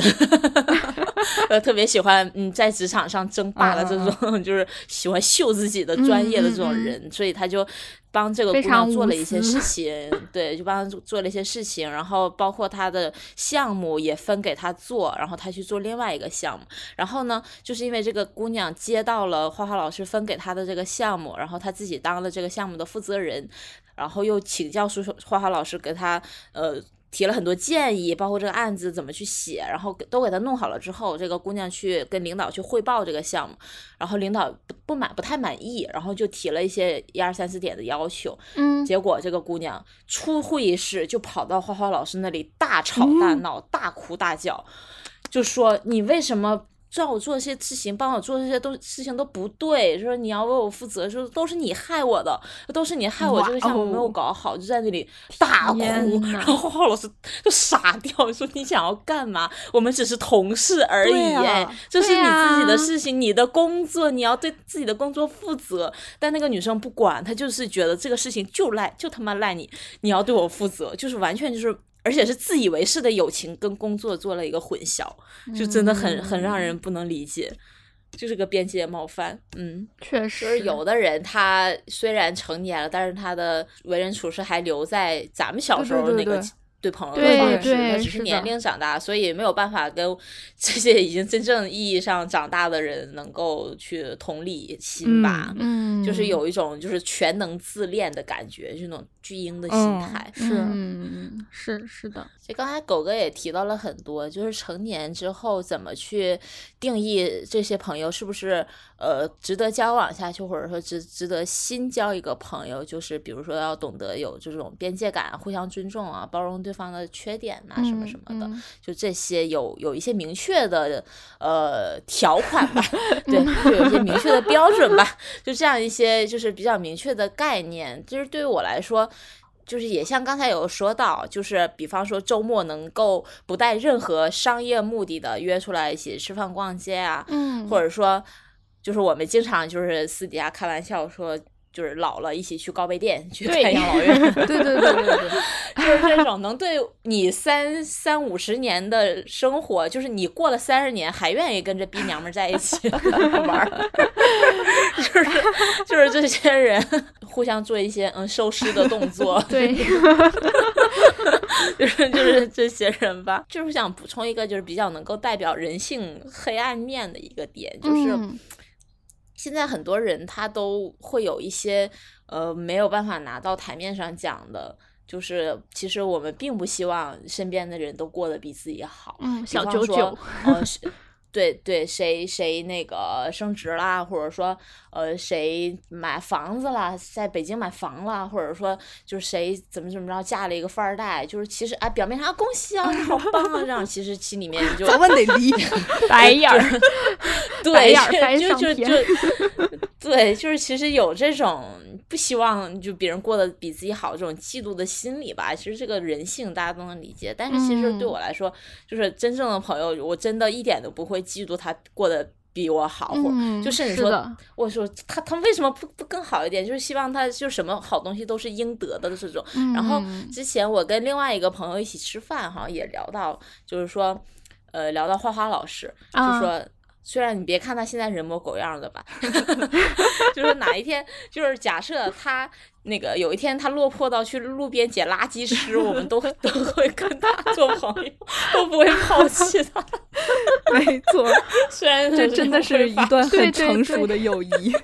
呃，特别喜欢嗯在职场上争霸的这嗯种，就是喜欢秀自己的专业的这种嗯嗯嗯人，所以她就帮这个姑娘做了一些事 情，对，就帮她做做了一些事情，然后包括她的项目也分给她做，然后她去做另外一个项目，然后呢，就是因为这个姑娘接到了花花老师分给她的这个项目，然后她自己当了这个项目的负责人，然后又请教叔叔花花老师给她呃。提了很多建议，包括这个案子怎么去写，然后都给他弄好了之后，这个姑娘去跟领导去汇报这个项目，然后领导不不满不太满意，然后就提了一些一二三四点的要求，嗯，结果这个姑娘出会议室就跑到花花老师那里大吵大闹、大哭大叫，就说你为什么让我做这些事情，帮我做这些都事情都不对，说你要为我负责，说都是你害我的，都是你害我这个项目没有搞好，就在那里大哭，然后画画老师就傻掉，说你想要干嘛？我们只是同事而已，哎，这是你自己的事情，你的工作，你要对自己的工作负责。但那个女生不管，她就是觉得这个事情就赖，就他妈赖你，你要对我负责，就是完全就是。而且是自以为是的友情跟工作做了一个混淆，就真的很很让人不能理解，就是个边界冒犯。嗯，确实，有的人他虽然成年了，但是他的为人处事还留在咱们小时候那个。对朋友的方式，他只是年龄长大，所以没有办法跟 这些已经真正意义上长大的人能够去同理心吧。嗯，就是有一种就是全能自恋的感觉，这种巨婴的心态。是，嗯，是是的。就刚才狗哥也提到了很多，就是成年之后怎么去定义这些朋友是不是呃值得交往下去，或者说值值得新交一个朋友，就是比如说要懂得有这种边界感，互相尊重啊，包容对。方的缺点呐，什么什么的，就这些有有一些明确的呃条款吧，对，就有一些明确的标准吧，就这样一些就是比较明确的概念。就是对于我来说，就是也像刚才有说到，就是比方说周末能够不带任何商业目的的约出来一起吃饭逛街啊，嗯，或者说就是我们经常就是私底下开玩笑说。就是老了，一起去高碑店去看养老院。对对对对对，就是这种能对你三三五十年的生活，就是你过了三十年还愿意跟这逼娘们在一起 玩，就是就是这些人互相做一些嗯收尸的动作。对，就是就是这些人吧。就是想补充一个，就是比较能够代表人性黑暗面的一个点，就是。现在很多人他都会有一些呃没有办法拿到台面上讲的，就是其实我们并不希望身边的人都过得比自己好。嗯，小九九，呃是。对对，谁谁那个升职啦，或者说呃谁买房子啦，在北京买房了，或者说就是谁怎么怎么着嫁了一个富二代，就是其实啊表面上恭喜啊你好棒啊这样，其实心里面就咱们得离 白眼儿，对，就就就对，就是其实有这种不希望就别人过得比自己好这种嫉妒的心理吧，其实这个人性大家都能理解，但是其实对我来说，就是真正的朋友，我真的一点都不会。嫉妒他过得比我好，或就甚至说，我说他他们为什么不不更好一点？就是希望他就什么好东西都是应得的这种。然后之前我跟另外一个朋友一起吃饭，好像也聊到，就是说，呃，聊到花花老师，就说。虽然你别看他现在人模狗样的吧，就是哪一天，就是假设他那个有一天他落魄到去路边捡垃圾吃，我们都会 都会跟他做朋友，都不会抛弃他。没错，虽然这真的是一段很成熟的友谊。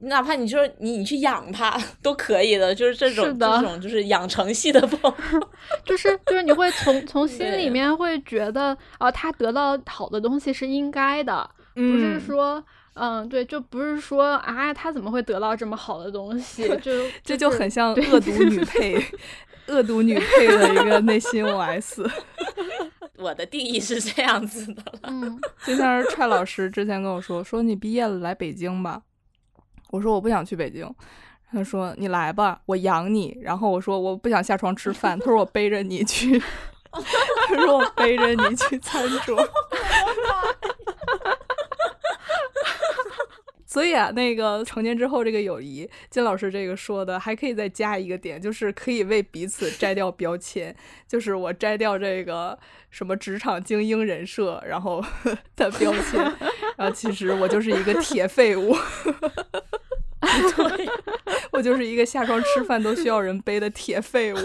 哪怕你说你你去养它都可以的，就是这种这种就是养成系的朋友，就是就是你会从从心里面会觉得啊，他得到好的东西是应该的。不是说，嗯，对，就不是说啊，他怎么会得到这么好的东西？就这就很像恶毒女配，恶毒女配的一个内心 OS。我的定义是这样子的。嗯，就像是踹老师之前跟我说，说你毕业了来北京吧。我说我不想去北京。他说你来吧，我养你。然后我说我不想下床吃饭。他说我背着你去。他说我背着你去餐桌。所以啊，那个成年之后这个友谊，金老师这个说的还可以再加一个点，就是可以为彼此摘掉标签，就是我摘掉这个什么职场精英人设，然后 的标签，然后其实我就是一个铁废物，对，我就是一个下床吃饭都需要人背的铁废物。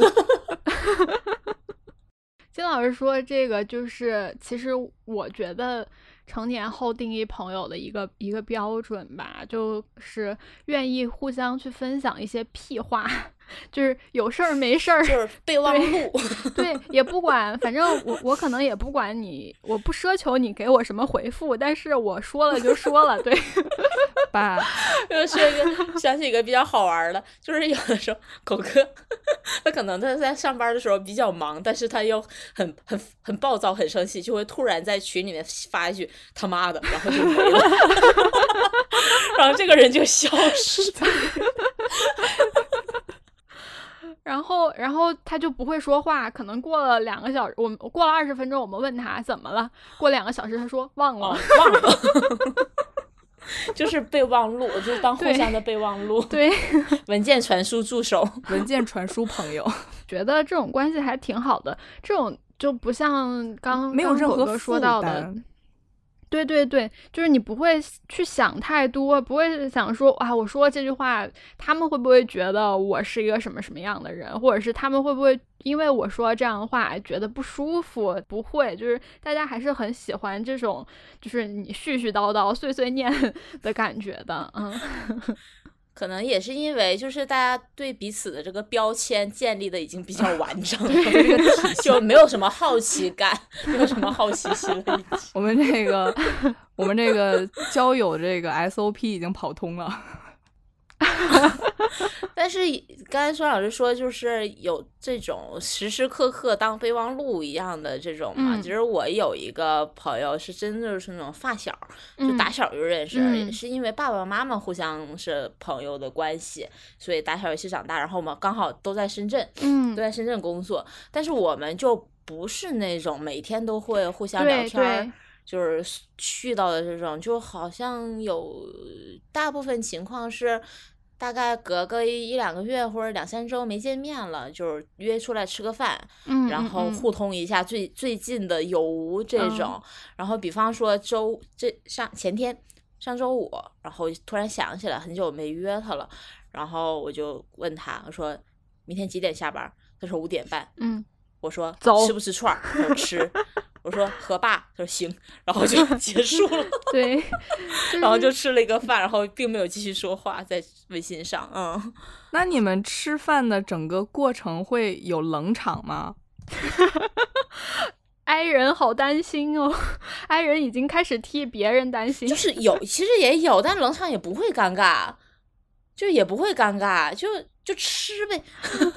金老师说这个就是，其实我觉得。成年后定义朋友的一个一个标准吧，就是愿意互相去分享一些屁话，就是有事儿没事儿，就是备忘录。对，也不管，反正我我可能也不管你，我不奢求你给我什么回复，但是我说了就说了，对。爸，又说一个，想起一个比较好玩的，就是有的时候狗哥，他可能他在上班的时候比较忙，但是他又很很很暴躁，很生气，就会突然在群里面发一句他妈的，然后就没了，然后这个人就消失了。然后，然后他就不会说话。可能过了两个小时，我们过了二十分钟，我们问他怎么了。过两个小时，他说忘了，忘了。就是备忘录，就是当互相的备忘录。对 文件传输助手，文件传输朋友。觉得这种关系还挺好的。这种就不像刚没有任何说到的。对对对，就是你不会去想太多，不会想说啊，我说这句话，他们会不会觉得我是一个什么什么样的人，或者是他们会不会因为我说这样的话觉得不舒服？不会，就是大家还是很喜欢这种，就是你絮絮叨叨、碎碎念 的感觉的，嗯。可能也是因为，就是大家对彼此的这个标签建立的已经比较完整了，就没有什么好奇感，没有什么好奇心了。我们这个，我们这个交友这个 SOP 已经跑通了。但是刚才孙老师说，就是有这种时时刻刻当备忘录一样的这种嘛。其实我有一个朋友，是真的是那种发小，就打小就认识，也是因为爸爸妈妈互相是朋友的关系，所以打小一起长大。然后我们刚好都在深圳，嗯，都在深圳工作。但是我们就不是那种每天都会互相聊天，就是去到的这种，就好像有大部分情况是。大概隔个一两个月或者两三周没见面了，就是约出来吃个饭，然后互通一下最最近的有无这种。然后比方说周这上前天上周五，然后突然想起来很久没约他了，然后我就问他，我说明天几点下班？他说五点半。嗯，我说走，吃不吃串儿？他说吃。我说和爸，他说行，然后就 结束了。对，然后就吃了一个饭，然后并没有继续说话，在微信上。嗯，那你们吃饭的整个过程会有冷场吗？哀人好担心哦，哀人已经开始替别人担心。就是有，其实也有，但冷场也不会尴尬，就也不会尴尬，就。就吃呗，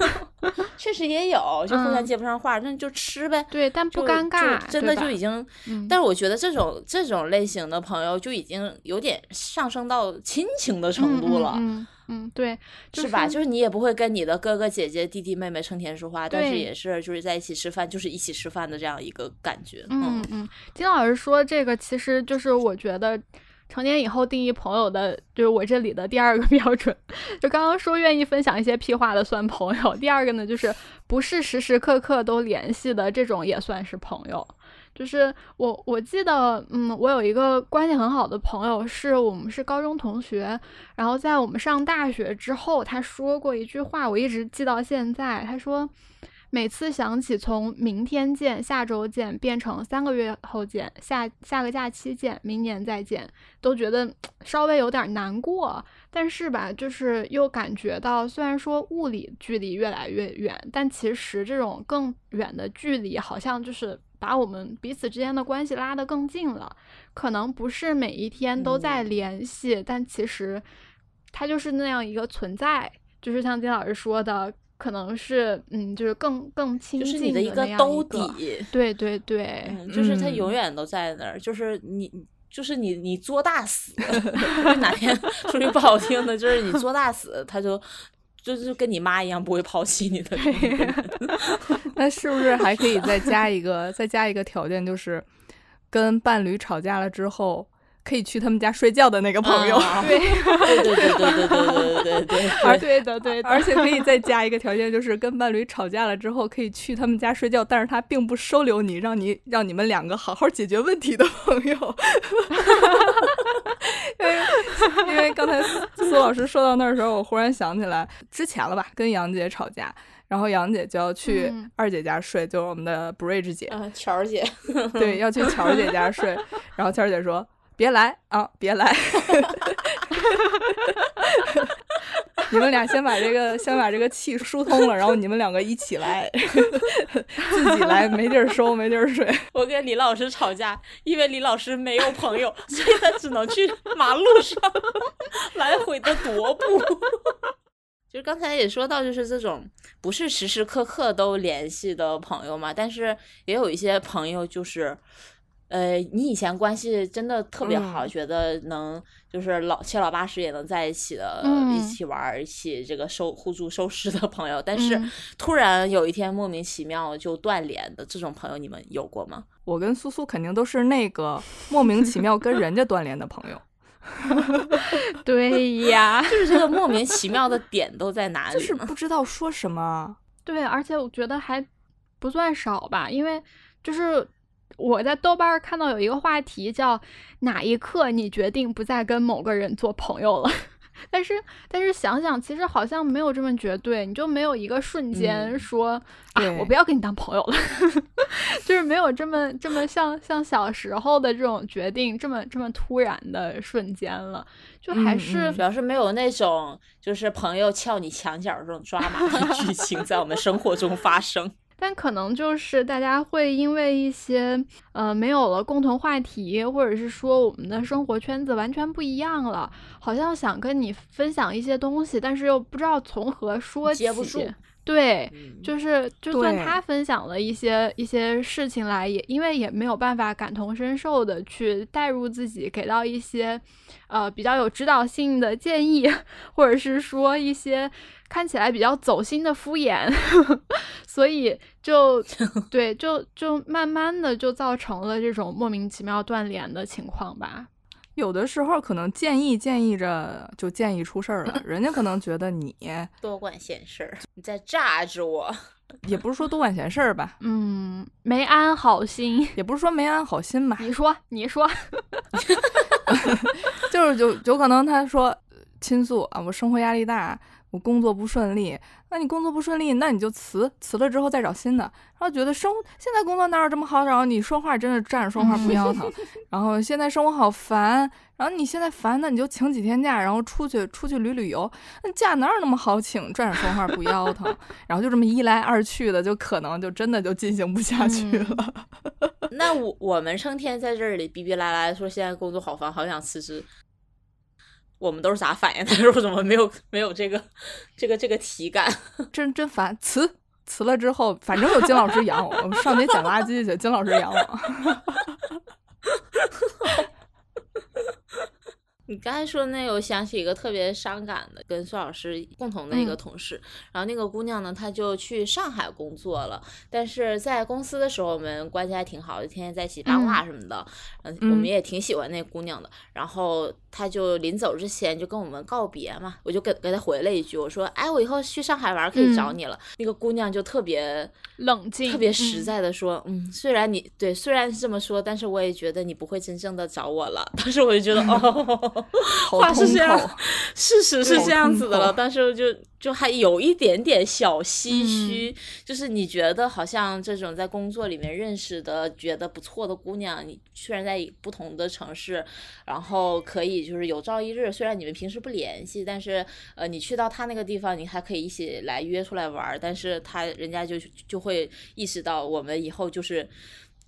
确实也有，就互相接不上话，那就吃呗。对，但不尴尬，真的就已经。但是我觉得这种这种类型的朋友就已经有点上升到亲情的程度了。嗯嗯，对，是吧？就是你也不会跟你的哥哥姐姐、弟弟妹妹成天说话，但是也是就是在一起吃饭，就是一起吃饭的这样一个感觉。嗯嗯，金老师说这个，其实就是我觉得。成年以后定义朋友的，就是我这里的第二个 标准。就刚刚说愿意分享一些屁话的算朋友，第二个呢就是不是时时刻刻都联系的这种也算是朋友。就是我我记得，嗯，我有一个关系很好的朋友，是我们是高中同学，然后在我们上大学之后，他说过一句话，我一直记到现在。他说。每次想起从明天见、下周见变成三个月后见、下下个假期见、明年再见，都觉得稍微有点难过。但是吧，就是又感觉到，虽然说物理距离越来越远，但其实这种更远的距离，好像就是把我们彼此之间的关系拉得更近了。可能不是每一天都在联系，但其实它就是那样一个存在。就是像金老师说的。可能是，嗯，就是更更亲近的一个兜底，对对对，就是他永远都在那儿，就是你，就是你，你作大死，哪天说句不好听的，就是你作大死，他就就是跟你妈一样不会抛弃你的。那是不是还可以再加一个，再加一个条件，就是跟伴侣吵架了之后？可以去他们家睡觉的那个朋友，对。对对对对对对对对，而对的对，而且可以再加一个条件，就是跟伴侣吵架了之后，可以去他们家睡觉，但是他并不收留你，让你让你们两个好好解决问题的朋友。因为因为刚才苏老师说到那儿的时候，我忽然想起来之前了吧，跟杨姐吵架，然后杨姐就要去二姐家睡，就是我们的 Bridge 姐，乔姐，对，要去乔姐家睡，然后乔姐说。别来啊！别来，你们俩先把这个先把这个气疏通了，然后你们两个一起来，自己来，没地儿收，没地儿睡。我跟李老师吵架，因为李老师没有朋友，所以他只能去马路上来回的踱步。就是刚才也说到，就是这种不是时时刻刻都联系的朋友嘛，但是也有一些朋友就是。呃，你以前关系真的特别好，嗯觉得能就是老七老八十也能在一起的，嗯一起玩，一起这个收互助收拾的朋友，但是嗯突然有一天莫名其妙就断联的这种朋友，你们有过吗？我跟苏苏肯定都是那个莫名其妙跟人家断联的朋友，对呀，就是这个莫名其妙的点都在哪里就是？不知道说什么。对，而且我觉得还不算少吧，因为就是我在豆瓣看到有一个话题叫“哪一刻你决定不再跟某个人做朋友了”，但是但是想想，其实好像没有这么绝对，你就没有一个瞬间嗯说、啊，对我不要跟你当朋友了，就是没有这么这么像像小时候的这种决定这么这么突然的瞬间了，就还嗯是、嗯主要是没有那种就是朋友撬你墙角这种抓马的剧情在我们生活中发生。但可能就是大家会因为一些呃没有了共同话题，或者是说我们的生活圈子完全不一样了，好像想跟你分享一些东西，但是又不知道从何说起。接不住对，嗯就是就算他分享了一些一些事情来，也因为也没有办法感同身受的去带入自己，给到一些呃比较有指导性的建议，或者是说一些看起来比较走心的敷衍，所以就 对，就就慢慢的就造成了这种莫名其妙断联的情况吧。有的时候可能建议建议着就建议出事儿了，人家可能觉得你 多管闲事儿，你在炸着我。也不是说多管闲事儿吧，嗯，没安好心。也不是说没安好心吧，你说，你说，就是有有可能他说倾诉啊，我生活压力大，我工作不顺利，那你工作不顺利，那你就辞，辞了之后再找新的，然后觉得生现在工作哪有这么好，找你说话真的站着说话不腰疼，然后现在生活好烦，然后你现在烦，那你就请几天假，然后出去出去旅旅游，那假哪有那么好请，站着说话不腰疼，然后就这么一来二去的，就可能就真的就进行不下去嗯了。那我我们成天在这里逼逼赖赖说现在工作好烦，好想辞职。我们都是咋反应？他说怎么没有没有这个 这个这个体感？真真烦，辞辞了之后，反正有金老师养我，我上街捡垃圾去，金老师养我。你刚才说的那个，我想起一个特别伤感的，跟苏老师共同的一个嗯同事。然后那个姑娘呢，她就去上海工作了，但是在公司的时候，我们关系还挺好的，天天在一起八卦什么的。嗯，我们嗯也挺喜欢那姑娘的。然后她就临走之前就跟我们告别嘛，我就给给她回了一句，我说：“哎，我以后去上海玩可以找嗯你了。那个姑娘就特别冷静，特别实嗯在的说，嗯，虽然你对，虽然是这么说，但是我也觉得你不会真正的找我了。当时我就觉得，哦，好 话是这样，事实是这样子的了，但是就就还有一点点小唏嗯嘘，就是你觉得好像这种在工作里面认识的觉得不错的姑娘，你虽然在不同的城市，然后可以就是有朝一日，虽然你们平时不联系，但是呃，你去到他那个地方，你还可以一起来约出来玩儿，但是他人家就就会意识到我们以后就是。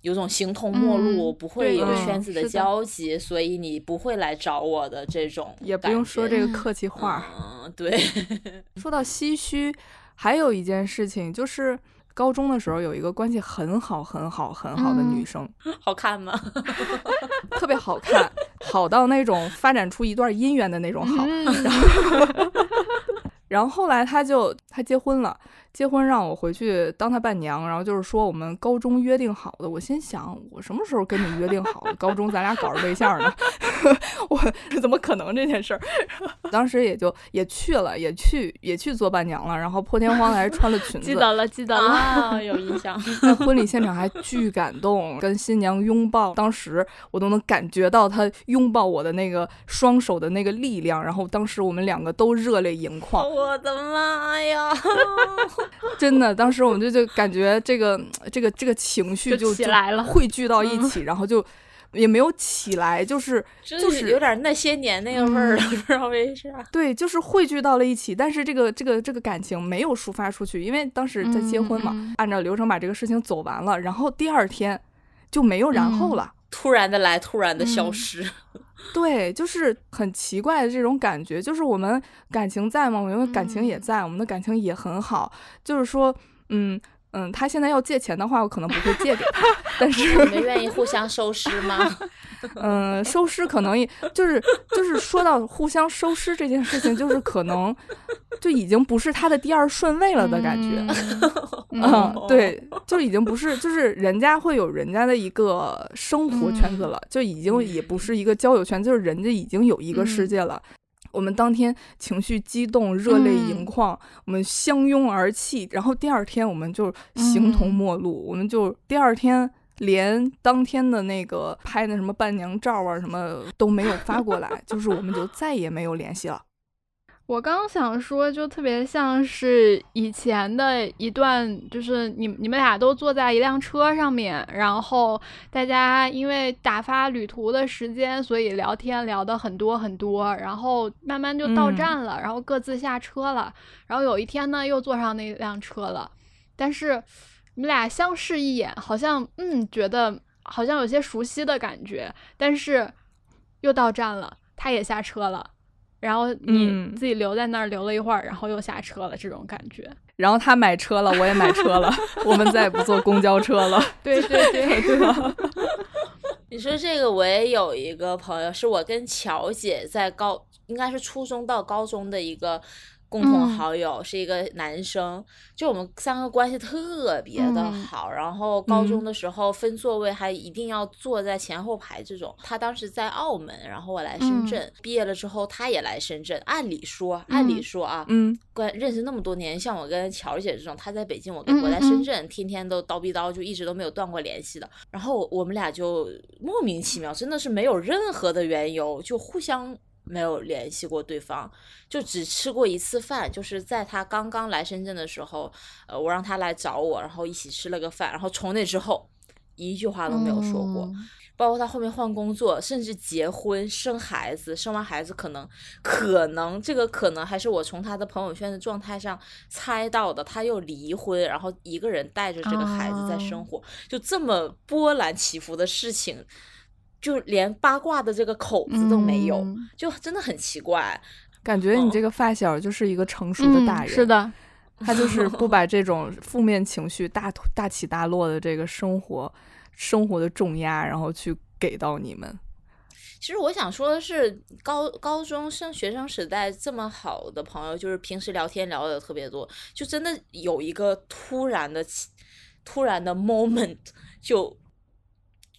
有种形同陌路，嗯不会有圈子的交集，所以你不会来找我的这种也不用说这个客气话。嗯，对，说到唏嘘，还有一件事情就是。高中的时候有一个关系很好、很好、很好的女嗯生，好看吗？特别好看，好到那种发展出一段姻缘的那种好。嗯然后后来她就她结婚了，结婚让我回去当她伴娘，然后就是说我们高中约定好的。我心想，我什么时候跟你约定好的？高中咱俩搞着对象呢？我怎么可能这件事儿？当时也就也去了，也去也去做伴娘了，然后破天荒的还穿了裙子，记得了，记得了。啊，有印象。在婚礼现场还巨感动，跟新娘拥抱，当时我都能感觉到她拥抱我的那个双手的那个力量，然后当时我们两个都热泪盈眶，我的妈呀！真的，当时我们就就感觉这个这个这个情绪就就起来了。汇聚到一起，然后就也没有起来，就是就是有点那些年那个味儿了，不知道为啥。对，就是汇聚到了一起，但是这个这个这个感情没有抒发出去，因为当时在结婚嘛，按照流程把这个事情走完了，然后第二天就没有然后了，突然的来，突然的消失。对，就是很奇怪的这种感觉，就是我们感情在吗？我们感情也在，我们的感情也很好，就是说，嗯。嗯，他现在要借钱的话，我可能不会借给他。但是你们愿意互相收尸吗？嗯，收尸可能也就是就是说到互相收尸这件事情，就是可能就已经不是他的第二顺位了的感觉。嗯，对，就已经不是，就是人家会有人家的一个生活圈子了，就已经也不是一个交友圈，就是人家已经有一个世界了。我们当天情绪激动，热泪盈眶，我们相拥而泣。然后第二天我们就形同陌路，我们就第二天连当天的那个拍的什么伴娘照啊什么都没有发过来，就是我们就再也没有联系了。我刚想说，就特别像是以前的一段，就是你你们俩都坐在一辆车上面，然后大家因为打发旅途的时间，所以聊天聊的很多很多，然后慢慢就到站了，然后各自下车了，然后有一天呢又坐上那辆车了，但是你们俩相视一眼，好像嗯觉得好像有些熟悉的感觉，但是又到站了，他也下车了。然后你自己留在那儿留了一会儿，然后又下车了，这种感觉。然后他买车了，我也买车了，我们再也不坐公交车了。对对对对吧？你说这个，我也有一个朋友，是我跟乔姐在高，应该是初中到高中的一个。共同好友是一个男生，就我们三个关系特别的好。然后高中的时候分座位还一定要坐在前后排这种。他当时在澳门，然后我来深圳。毕业了之后他也来深圳。按理说，按理说啊，嗯，关认识那么多年，像我跟乔姐这种，他在北京，我跟我在深圳，天天都叨逼叨，就一直都没有断过联系的。然后我们俩就莫名其妙，真的是没有任何的缘由，就互相。没有联系过对方，就只吃过一次饭，就是在他刚刚来深圳的时候，呃，我让他来找我，然后一起吃了个饭，然后从那之后一句话都没有说过，包括他后面换工作，甚至结婚生孩子，生完孩子可能可能这个可能还是我从他的朋友圈的状态上猜到的，他又离婚，然后一个人带着这个孩子在生活，就这么波澜起伏的事情。就连八卦的这个口子都没有，就真的很奇怪。感觉你这个发小就是一个成熟的大人，是的，他就是不 把这种负面情绪大大起大落的这个生活生活的重压，然后去给到你们。其实我想说的是，高高中生学生时代这么好的朋友，就是平时聊天聊的特别多，就真的有一个突然的突然的 moment，就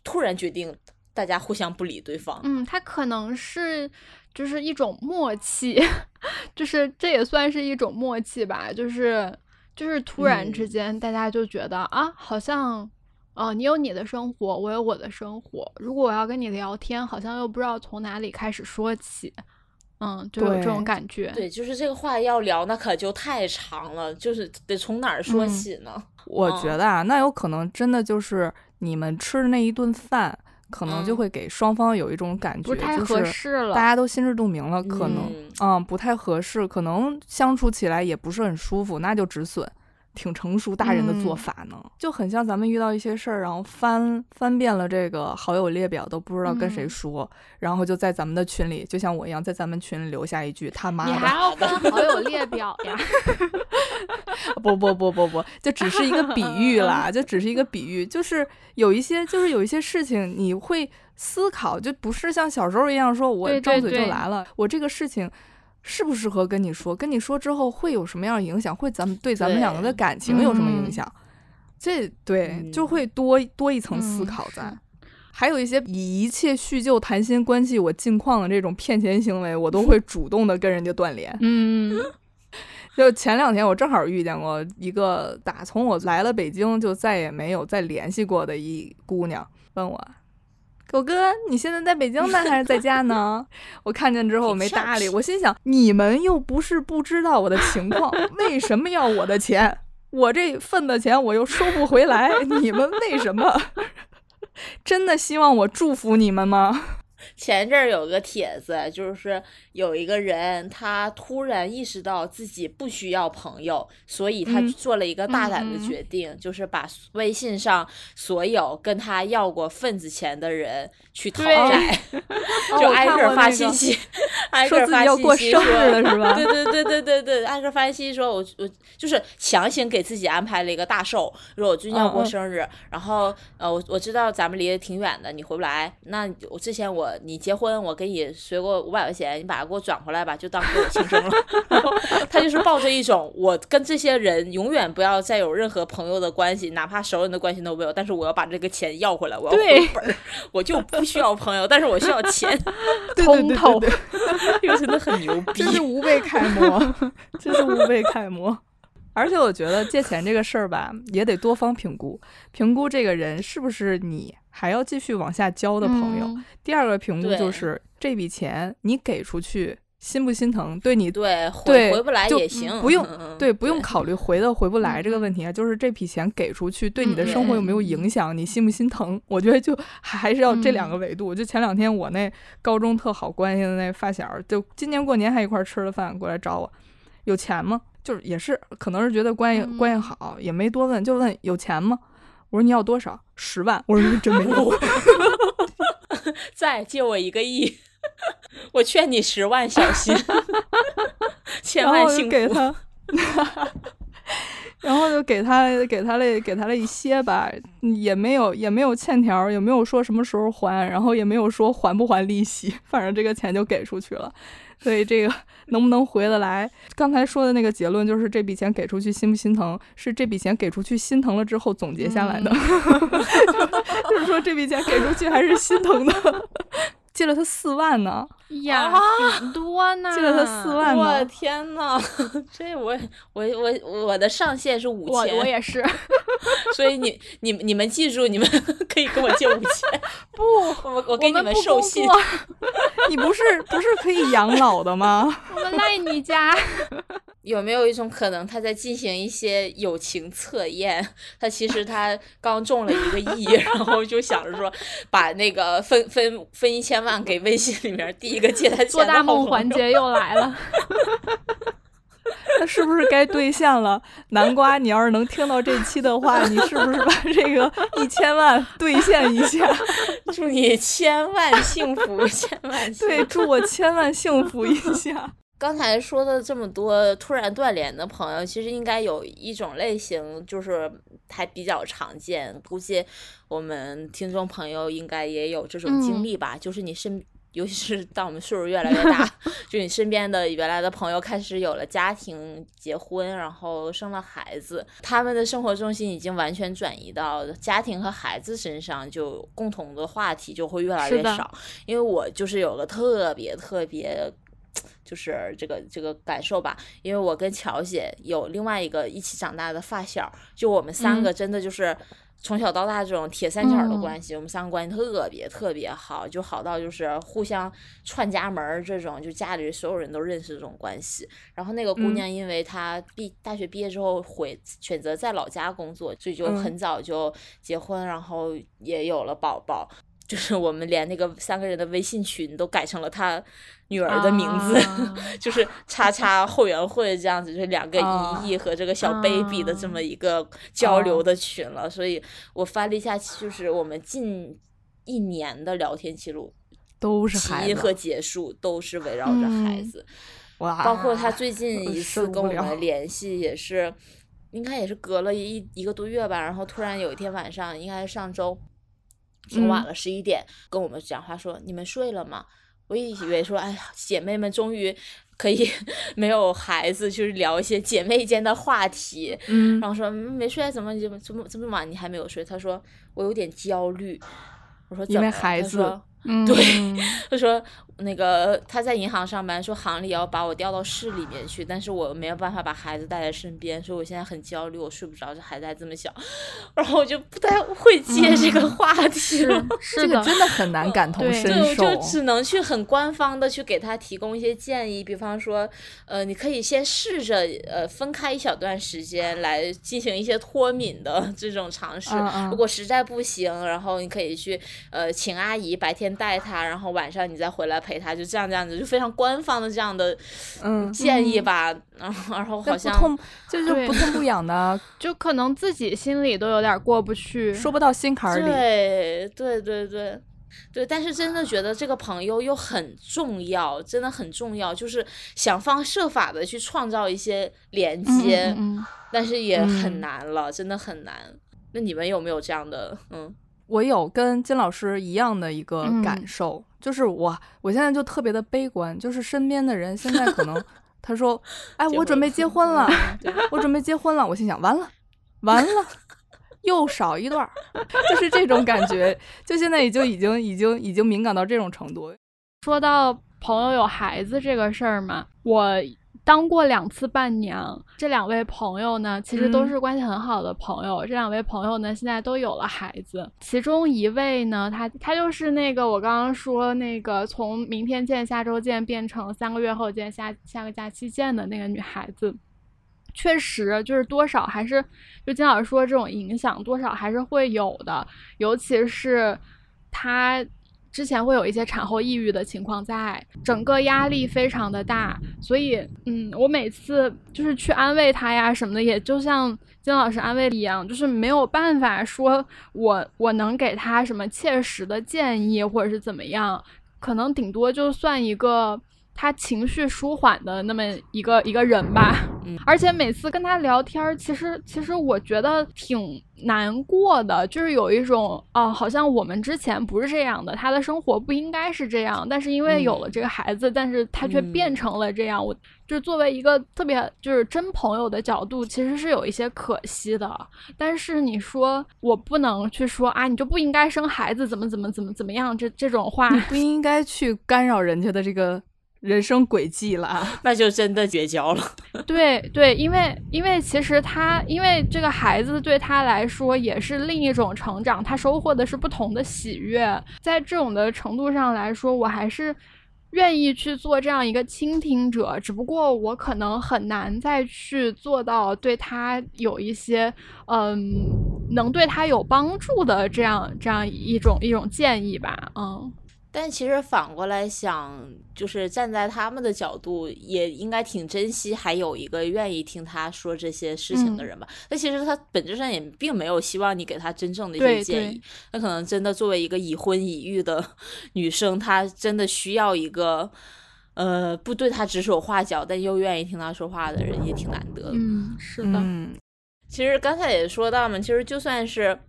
突然决定。大家互相不理对方，嗯，他可能是就是一种默契，就是这也算是一种默契吧，就是就是突然之间大家就觉得啊，好像哦，你有你的生活，我有我的生活，如果我要跟你聊天，好像又不知道从哪里开始说起，嗯，就有这种感觉。对，就是这个话要聊，那可就太长了，就是得从哪儿说起呢？我觉得啊，那有可能真的就是你们吃的那一顿饭。可能就会给双方有一种感觉，就是大家都心知肚明了，可能嗯不太合适，可能相处起来也不是很舒服，那就止损。挺成熟大人的做法呢，就很像咱们遇到一些事儿，然后翻翻遍了这个好友列表，都不知道跟谁说，然后就在咱们的群里，就像我一样，在咱们群里留下一句他妈的。你还要翻好友列表呀？不不不不不，就只是一个比喻啦，就只是一个比喻，就是有一些，就是有一些事情你会思考，就不是像小时候一样说，我张嘴就来了，我这个事情。适不适合跟你说？跟你说之后会有什么样的影响？会咱们对咱们两个的感情有什么影响？这对就会多多一层思考在。还有一些以一切叙旧、谈心、关系我近况的这种骗钱行为，我都会主动的跟人家断联。嗯，就前两天我正好遇见过一个，打从我来了北京就再也没有再联系过的一姑娘，问我。狗哥，你现在在北京呢，还是在家呢？我看见之后我没搭理，我心想：你们又不是不知道我的情况，为什么要我的钱？我这份的钱我又收不回来，你们为什么？真的希望我祝福你们吗？前阵儿有个帖子，就是有一个人，他突然意识到自己不需要朋友，所以他嗯做了一个大胆的决定，就是把微信上所有跟他要过份子钱的人去讨债，哦就挨个儿发信息，挨个说自己儿发信要过生息说日了是吧对对对对对对，挨个发信息说我我就是强行给自己安排了一个大寿，说我最近要过生日，然后呃我我知道咱们离得挺远的，你回不来，那我之前我你结婚我给你随过五百块钱，你把它给我转回来吧，就当给我庆生了。然后他就是抱着一种我跟这些人永远不要再有任何朋友的关系，哪怕熟人的关系都没有，但是我要把这个钱要回来，我要对回本儿，我就不需要朋友，但是我需要钱，通透对对，这个真的很牛逼这。是吾辈楷模，这是吾辈楷模。而且我觉得借钱这个事儿吧，也得多方评估，评估这个人是不是你还要继续往下交的朋友。嗯第二个评估就是这笔钱你给出去心不心疼，对你对，回对回不来就也行，不用嗯对不用考虑回的回不来这个问题啊，就是这笔钱给出去对你的生活有没有影响，你心不心疼？我觉得就还是要这两个维度。就前两天我那高中特好关系的那发小，就今年过年还一块儿吃了饭，过来找我，有钱吗？就是也是可能是觉得关系、嗯关系好，也没多问，就问有钱吗？我说你要多少？十万。我说真没有。再借我一个亿，我劝你十万小心，千万幸福。给他，然后就给他给他了给他了一些吧，嗯也没有也没有欠条，也没有说什么时候还，然后也没有说还不还利息，反正这个钱就给出去了。所以这个 能不能回得来？刚才说的那个结论就是这笔钱给出去心不心疼，是这笔钱给出去心疼了之后总结下来的，就是说这笔钱给出去还是心疼的。借了他四万呢，呀，啊挺多呢，借了他四万我呢。天呐，这我我我我的上限是五我千，我也是，所以你你你们记住，你们 可以跟我借五千，不，我我给你们授信。作你不是不是可以养老的吗？我们赖你家。有没有一种可能，他在进行一些友情测验？他其实他刚中了一个亿，然后就想着说，把那个分分分一千万给微信里面第一个借他钱做大梦环节又来了，那是不是该兑现了？南瓜，你要是能听到这期的话，你是不是把这个一千万兑现一下？祝你千万幸福，千万幸福。对，祝我千万幸福一下。刚才说的这么多突然断联的朋友，其实应该有一种类型，就是还比较常见，估计我们听众朋友应该也有这种经历吧。就是你身，尤其是当我们岁数越来越大，就你身边的原来的朋友开始有了家庭、结婚，然后生了孩子，他们的生活重心已经完全转移到家庭和孩子身上，就共同的话题就会越来越少。因为我就是有个特别特别。就是这个这个感受吧，因为我跟乔姐有另外一个一起长大的发小，就我们三个真的就是从小到大这种铁三角的嗯关系，我们三个关系特别特别好，就好到就是互相串家门儿这种，就家里所有人都认识这种关系。然后那个姑嗯娘因为她毕大学毕业之后回选择在老家工作，所以就嗯很早就结婚，然后也有了宝宝。就是我们连那个三个人的微信群都改成了他女儿的名字，啊 就是叉叉后援会这样子，就是两个啊一亿和这个小 baby 的这么一个交流啊的群了。所以我翻了一下，就是我们近一年的聊天记录，都是孩子起因和结束都是围绕着孩嗯子。哇，包括他最近一次跟我们联系也是，应该也是隔了一一个多月吧，然后突然有一天晚上，应该是上周挺晚嗯了，十一点跟我们讲话说：“你们睡了吗？”我也以为说，哎呀，姐妹们终于可以 没有孩子，就是聊一些姐妹间的话题。嗯然后说嗯没睡，怎么怎么这么晚你还没有睡？他说我有点焦虑。我说因为怎么了孩子嗯，对 他说那个他在银行上班，说行里要把我调到市里面去，但是我没有办法把孩子带在身边，所以我现在很焦虑，我睡不着，这孩子还这么小，然后我就不太会接这个话题了。是的，这个真的很难感同身受对。就只能去很官方的去给他提供一些建议，比方说，呃，你可以先试着呃分开一小段时间来进行一些脱敏的 这种尝试。嗯嗯如果实在不行，然后你可以去呃请阿姨白天带他，然后晚上你再回来陪他，就这样这样子，就非常官方的这样的嗯，建议吧。然后然后好像这不痛就是不痛不痒的，就可能自己心里都有点过不去。说不到心坎儿里。对对对对对，但是真的觉得这个朋友又很重要，真的很重要，就是想方设法的去创造一些连嗯接，嗯嗯但是也很嗯难了，真的很难。那你们有没有这样的？嗯，我有跟金老师一样的一个感嗯受，就是我我现在就特别的悲观，就是身边的人现在可能 他说，哎，我准备结婚了，我准备结婚了，我心想完了，完了。又少一段儿，就是这种感觉，就现在也就已经已经已经敏感到这种程度。说到朋友有孩子这个事儿嘛，我当过两次伴娘。这两位朋友呢，其实都嗯是关系很好的朋友。这两位朋友呢，现在都有了孩子。其中一位呢，她她就是那个我刚刚说那个从明天见、下周见变成三个月后见、下下个假期见的那个女孩子。确实，就是多少还是就金老师说这种影响，多少还是会有的，尤其是她之前会有一些产后抑郁的情况在，整个压力非常的大，所以嗯，我每次就是去安慰她呀什么的，也就像金老师安慰一样，就是没有办法说我我能给她什么切实的建议或者是怎么样，可能顶多就算一个。她情绪舒缓的那么一个一个人吧，嗯而且每次跟他聊天儿，其实其实我觉得挺难过的，就是有一种哦、好像我们之前不是这样的，他的生活不应该是这样，但是因为有了这个孩子，但是他却变嗯成了这样。我就是作为一个特别就是真朋友的角度，其实是有一些可惜的。但是你说我不能去说啊，你就不应该生孩子，怎么怎么怎么怎么样，这这种话，你不应该去干扰人家的这个人生轨迹了啊。那就真的绝交了。对对，因为因为其实他因为这个孩子对他来说也是另一种成长，他收获的是不同的喜悦，在这种的程度上来说，我还是愿意去做这样一个倾听者，只不过我可能很难再去做到对他有一些嗯能对他有帮助的这样这样一种一种建议吧，嗯。但其实反过来想，就是站在他们的角度，也应该挺珍惜还有一个愿意听他说这些事情的嗯人吧。那、其实他本质上也并没有希望你给他真正的一对些建议对。那可能真的作为一个已婚已育的 女生，她真的需要一个。呃，不对她指手画脚，但又愿意听她说话的人也挺难得的。嗯，是的，嗯，其实刚才也说到嘛，其实就算是，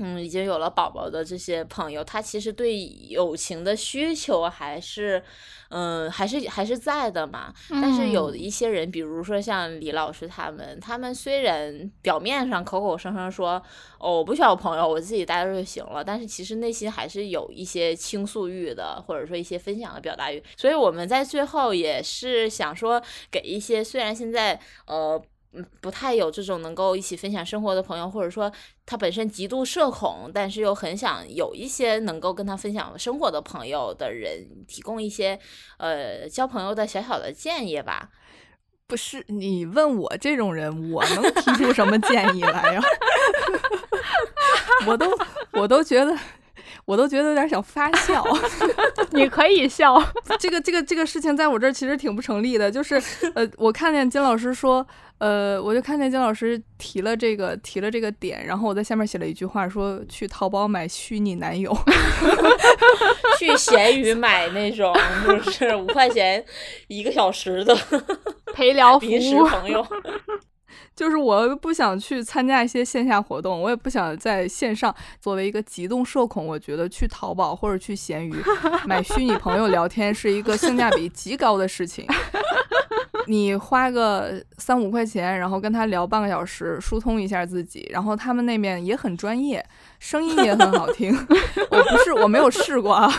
嗯，已经有了宝宝的这些朋友，他其实对友情的需求还是，嗯，还是还是在的嘛。但是有嗯一些人，比如说像李老师他们，他们虽然表面上口口声声说，哦，我不需要朋友，我自己待着就行了，但是其实内心还是有一些倾诉欲的，或者说一些分享的表达欲。所以我们在最后也是想说，给一些虽然现在呃。不太有这种能够一起分享生活的朋友，或者说他本身极度社恐，但是又很想有一些能够跟他分享生活的朋友的人，提供一些呃交朋友的小小的建议吧。不是你问我这种人，我能提出什么建议来呀？我都我都觉得，我都觉得有点想发笑。你可以笑，这个这个这个事情在我这儿其实挺不成立的，就是呃，我看见金老师说，呃，我就看见金老师提了这个提了这个点，然后我在下面写了一句话，说去淘宝买虚拟男友。去闲鱼买那种就是五块钱一个小时的陪聊服临时务。朋友。就是我不想去参加一些线下活动，我也不想在线上作为一个极度社恐，我觉得去淘宝或者去闲鱼 买虚拟朋友聊天是一个性价比极高的事情。你花个三五块钱，然后跟他聊半个小时，疏通一下自己，然后他们那边也很专业，声音也很好听。我不是我没有试过啊，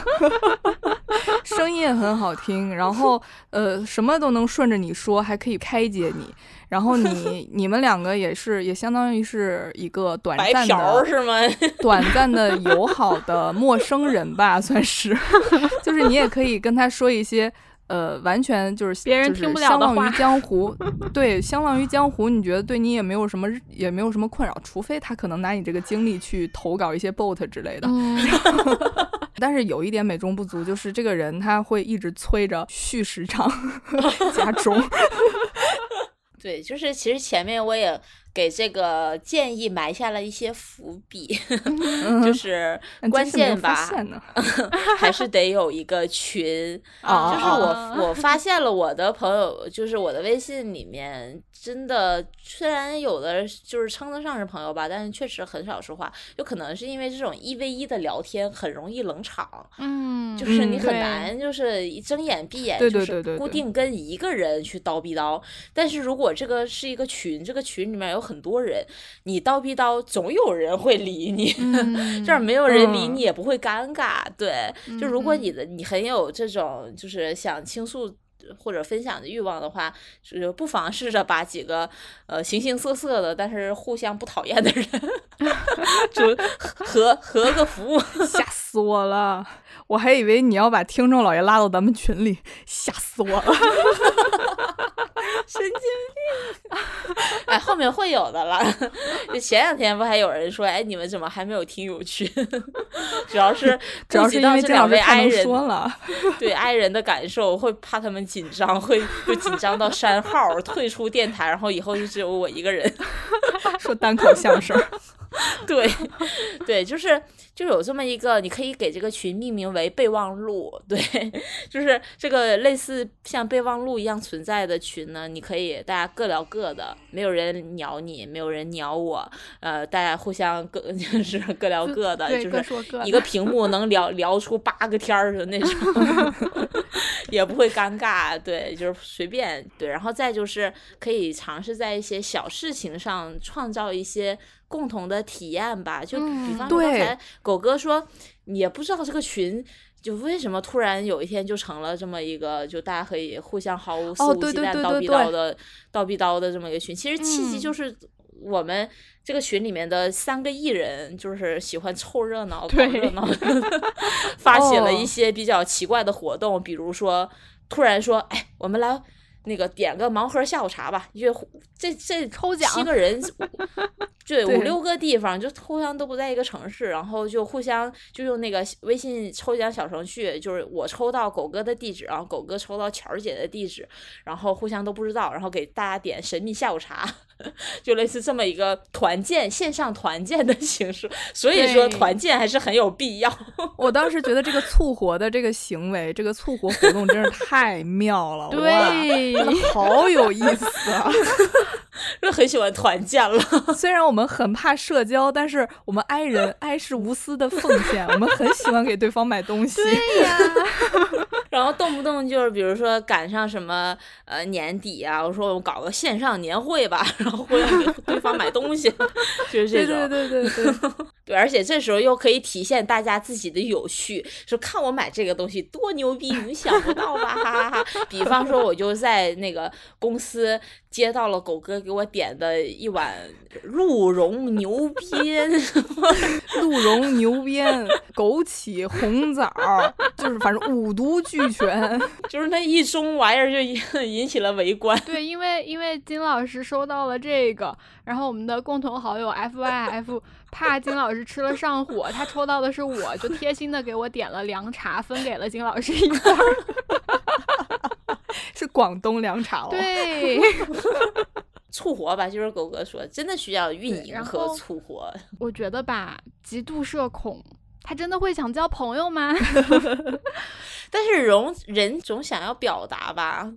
声音也很好听，然后呃什么都能顺着你说，还可以开解你。然后你你们两个也是，也相当于是一个短暂的，是吗？短暂的友好的陌生人吧，算是。就是你也可以跟他说一些，呃，完全就是别人听不了的话。相忘于江湖，对，相忘于江湖。你觉得对你也没有什么，也没有什么困扰，除非他可能拿你这个经历去投稿一些 bot 之类的。但是有一点美中不足，就是这个人他会一直催着续时长加钟。对，就是其实前面我也。给这个建议埋下了一些伏笔，就是关键吧，还是得有一个群。就是我我发现了我的朋友，就是我的微信里面，真的虽然有的就是称得上是朋友吧，但是确实很少说话。有可能是因为这种一 v 一的聊天很容易冷场，嗯，就是你很难就是一睁眼闭眼就是固定跟一个人去叨逼叨。但是如果这个是一个群，这个群里面有。很多人，你叨逼叨，总有人会理你。这儿没有人理你，也不会尴尬。对，就如果你的你很有这种就是想倾诉或者分享的欲望的话，就不妨试着把几个呃形形色色的，但是互相不讨厌的人，就合合个服务，吓死我了！我还以为你要把听众老爷拉到咱们群里，吓死我了。神经病！哎，后面会有的了。就前两天不还有人说，哎，你们怎么还没有听友群？主要是主要是因为这两位爱人，了对爱人的感受，会怕他们紧张，会就紧张到删号、退出电台，然后以后就只有我一个人说单口相声。对，对，就是就有这么一个，你可以给这个群命名为备忘录。对，就是这个类似像备忘录一样存在的群呢，你可以大家各聊各的，没有人鸟你，没有人鸟我，呃，大家互相各就是各聊各的，就是一个屏幕能聊聊出八个天儿的那种，也不会尴尬。对，就是随便对，然后再就是可以尝试在一些小事情上创造一些。共同的体验吧，就比方说刚才狗哥说，也不知道这个群就为什么突然有一天就成了这么一个，就大家可以互相毫无肆无忌惮叨逼叨的叨逼叨的这么一个群。其实契机就是我们这个群里面的三个艺人，就是喜欢凑热闹、搞热闹，发起了一些比较奇怪的活动，比如说突然说，哎，我们来。那个点个盲盒下午茶吧，因为这这抽奖七个人，对五六个地方就互相都不在一个城市，然后就互相就用那个微信抽奖小程序，就是我抽到狗哥的地址，然后狗哥抽到巧儿姐的地址，然后互相都不知道，然后给大家点神秘下午茶，就类似这么一个团建线上团建的形式。所以说团建还是很有必要。我当时觉得这个促活的这个行为，这个促活活动真是太妙了，对。真的好有意思啊！就很喜欢团建了。虽然我们很怕社交，但是我们爱人爱是无私的奉献。我们很喜欢给对方买东西。对呀。然后动不动就是，比如说赶上什么呃年底啊，我说我们搞个线上年会吧，然后互相给对方买东西，就是这种。对，而且这时候又可以体现大家自己的有趣，说看我买这个东西多牛逼，你想不到吧？哈哈哈。比方说，我就在那个公司接到了狗哥给我点的一碗鹿茸牛鞭，鹿茸牛鞭、枸杞、红枣，就是反正五毒俱全，就是那一盅玩意儿就引起了围观。对，因为因为金老师收到了这个，然后我们的共同好友 F Y F。怕金老师吃了上火，他抽到的是我，就贴心的给我点了凉茶，分给了金老师一份儿，是广东凉茶哦。对，促活吧，就是狗哥说，真的需要运营和促活。我觉得吧，极度社恐，他真的会想交朋友吗？但是人人总想要表达吧。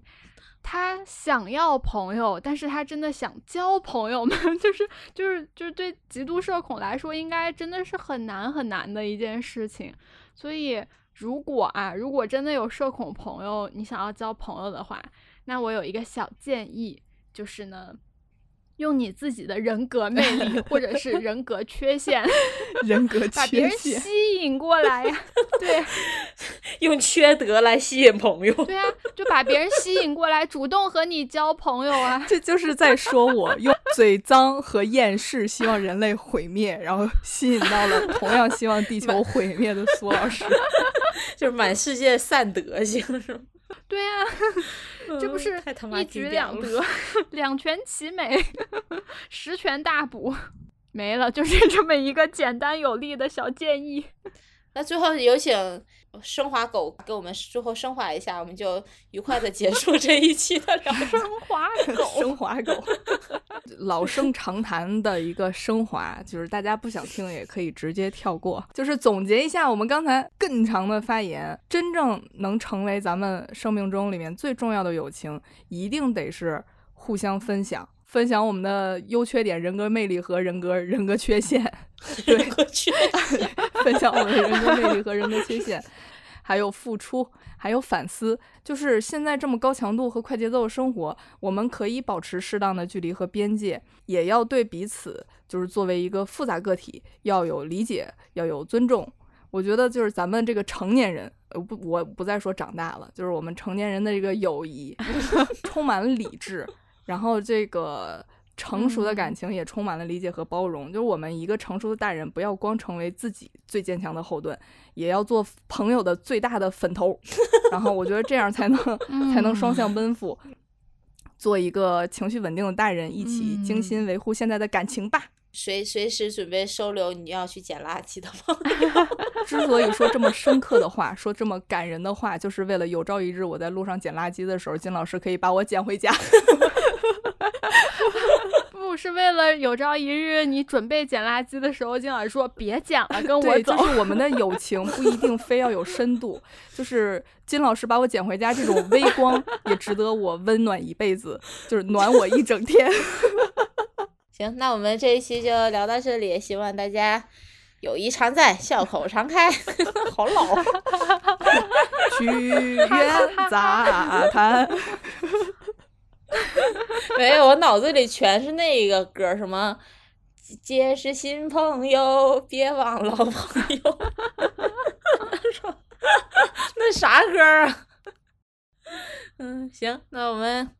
他想要朋友，但是他真的想交朋友吗？就是就是就是对极度社恐来说，应该真的是很难很难的一件事情。所以如果啊，如果真的有社恐朋友，你想要交朋友的话，那我有一个小建议，就是呢。用你自己的人格魅力，或者是人格缺陷，人格缺陷把别人，吸引过来呀。对用缺德来吸引朋友。对啊，就把别人吸引过来，主动和你交朋友啊。这就是在说我用嘴脏和厌世希望人类毁灭，然后吸引到了同样希望地球毁灭的苏老师。就是满世界散德行，是吗？对啊，这不是一举两得，两全其美，十全大补。没了，就是这么一个简单有力的小建议。那最后有请升华狗给我们最后升华一下，我们就愉快的结束这一期的聊天。升华狗，升华狗，老生常谈的一个升华，就是大家不想听也可以直接跳过。就是总结一下我们刚才更长的发言，真正能成为咱们生命中里面最重要的友情，一定得是互相分享。分享我们的优缺点、人格魅力和人格人格缺陷，对，分享我们的人格魅力和人格缺陷，还有付出，还有反思。就是现在这么高强度和快节奏的生活，我们可以保持适当的距离和边界，也要对彼此，就是作为一个复杂个体，要有理解，要有尊重。我觉得就是咱们这个成年人，呃不，我不再说长大了，就是我们成年人的这个友谊，充满了理智，然后这个成熟的感情也充满了理解和包容。就是我们一个成熟的大人，不要光成为自己最坚强的后盾，也要做朋友的最大的粉头。然后我觉得这样才能 才能双向奔赴，做一个情绪稳定的大人，一起精心维护现在的感情吧。随随时准备收留你要去捡垃圾的朋友。之所以说这么深刻的话，说这么感人的话，就是为了有朝一日我在路上捡垃圾的时候，金老师可以把我捡回家。不是为了有朝一日你准备捡垃圾的时候，金老师说别捡了，跟我对，走。就是我们的友情不一定非要有深度，就是金老师把我捡回家这种微光，也值得我温暖一辈子，就是暖我一整天。行，那我们这一期就聊到这里，希望大家友谊常在，笑口常开。好老，屈原杂谈，没有，我脑子里全是那个歌儿，什么结识新朋友，别忘老朋友。那啥歌儿啊？嗯，行，那我们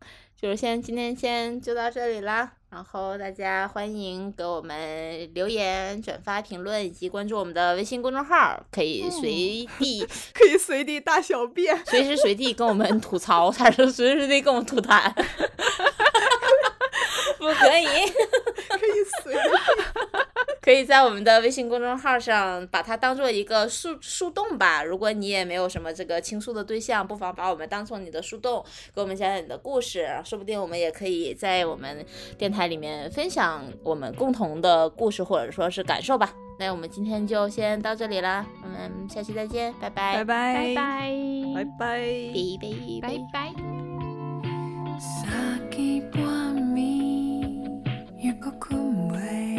就是先今天先就到这里啦。然后大家欢迎给我们留言、转发、评论以及关注我们的微信公众号，可以随 地、可以随地大小便。随时随地跟我们吐槽，还是随时随地跟我们吐痰？不可以。可以随地。可以在我们的微信公众号上把它当做一个树树洞吧。如果你也没有什么这个倾诉的对象，不妨把我们当做你的树洞，给我们讲讲你的故事，说不定我们也可以在我们电台里面分享我们共同的故事或者说是感受吧。那我们今天就先到这里啦，我们下期再见，拜拜，拜拜拜拜拜拜。拜拜拜拜。先半暝，月光困袂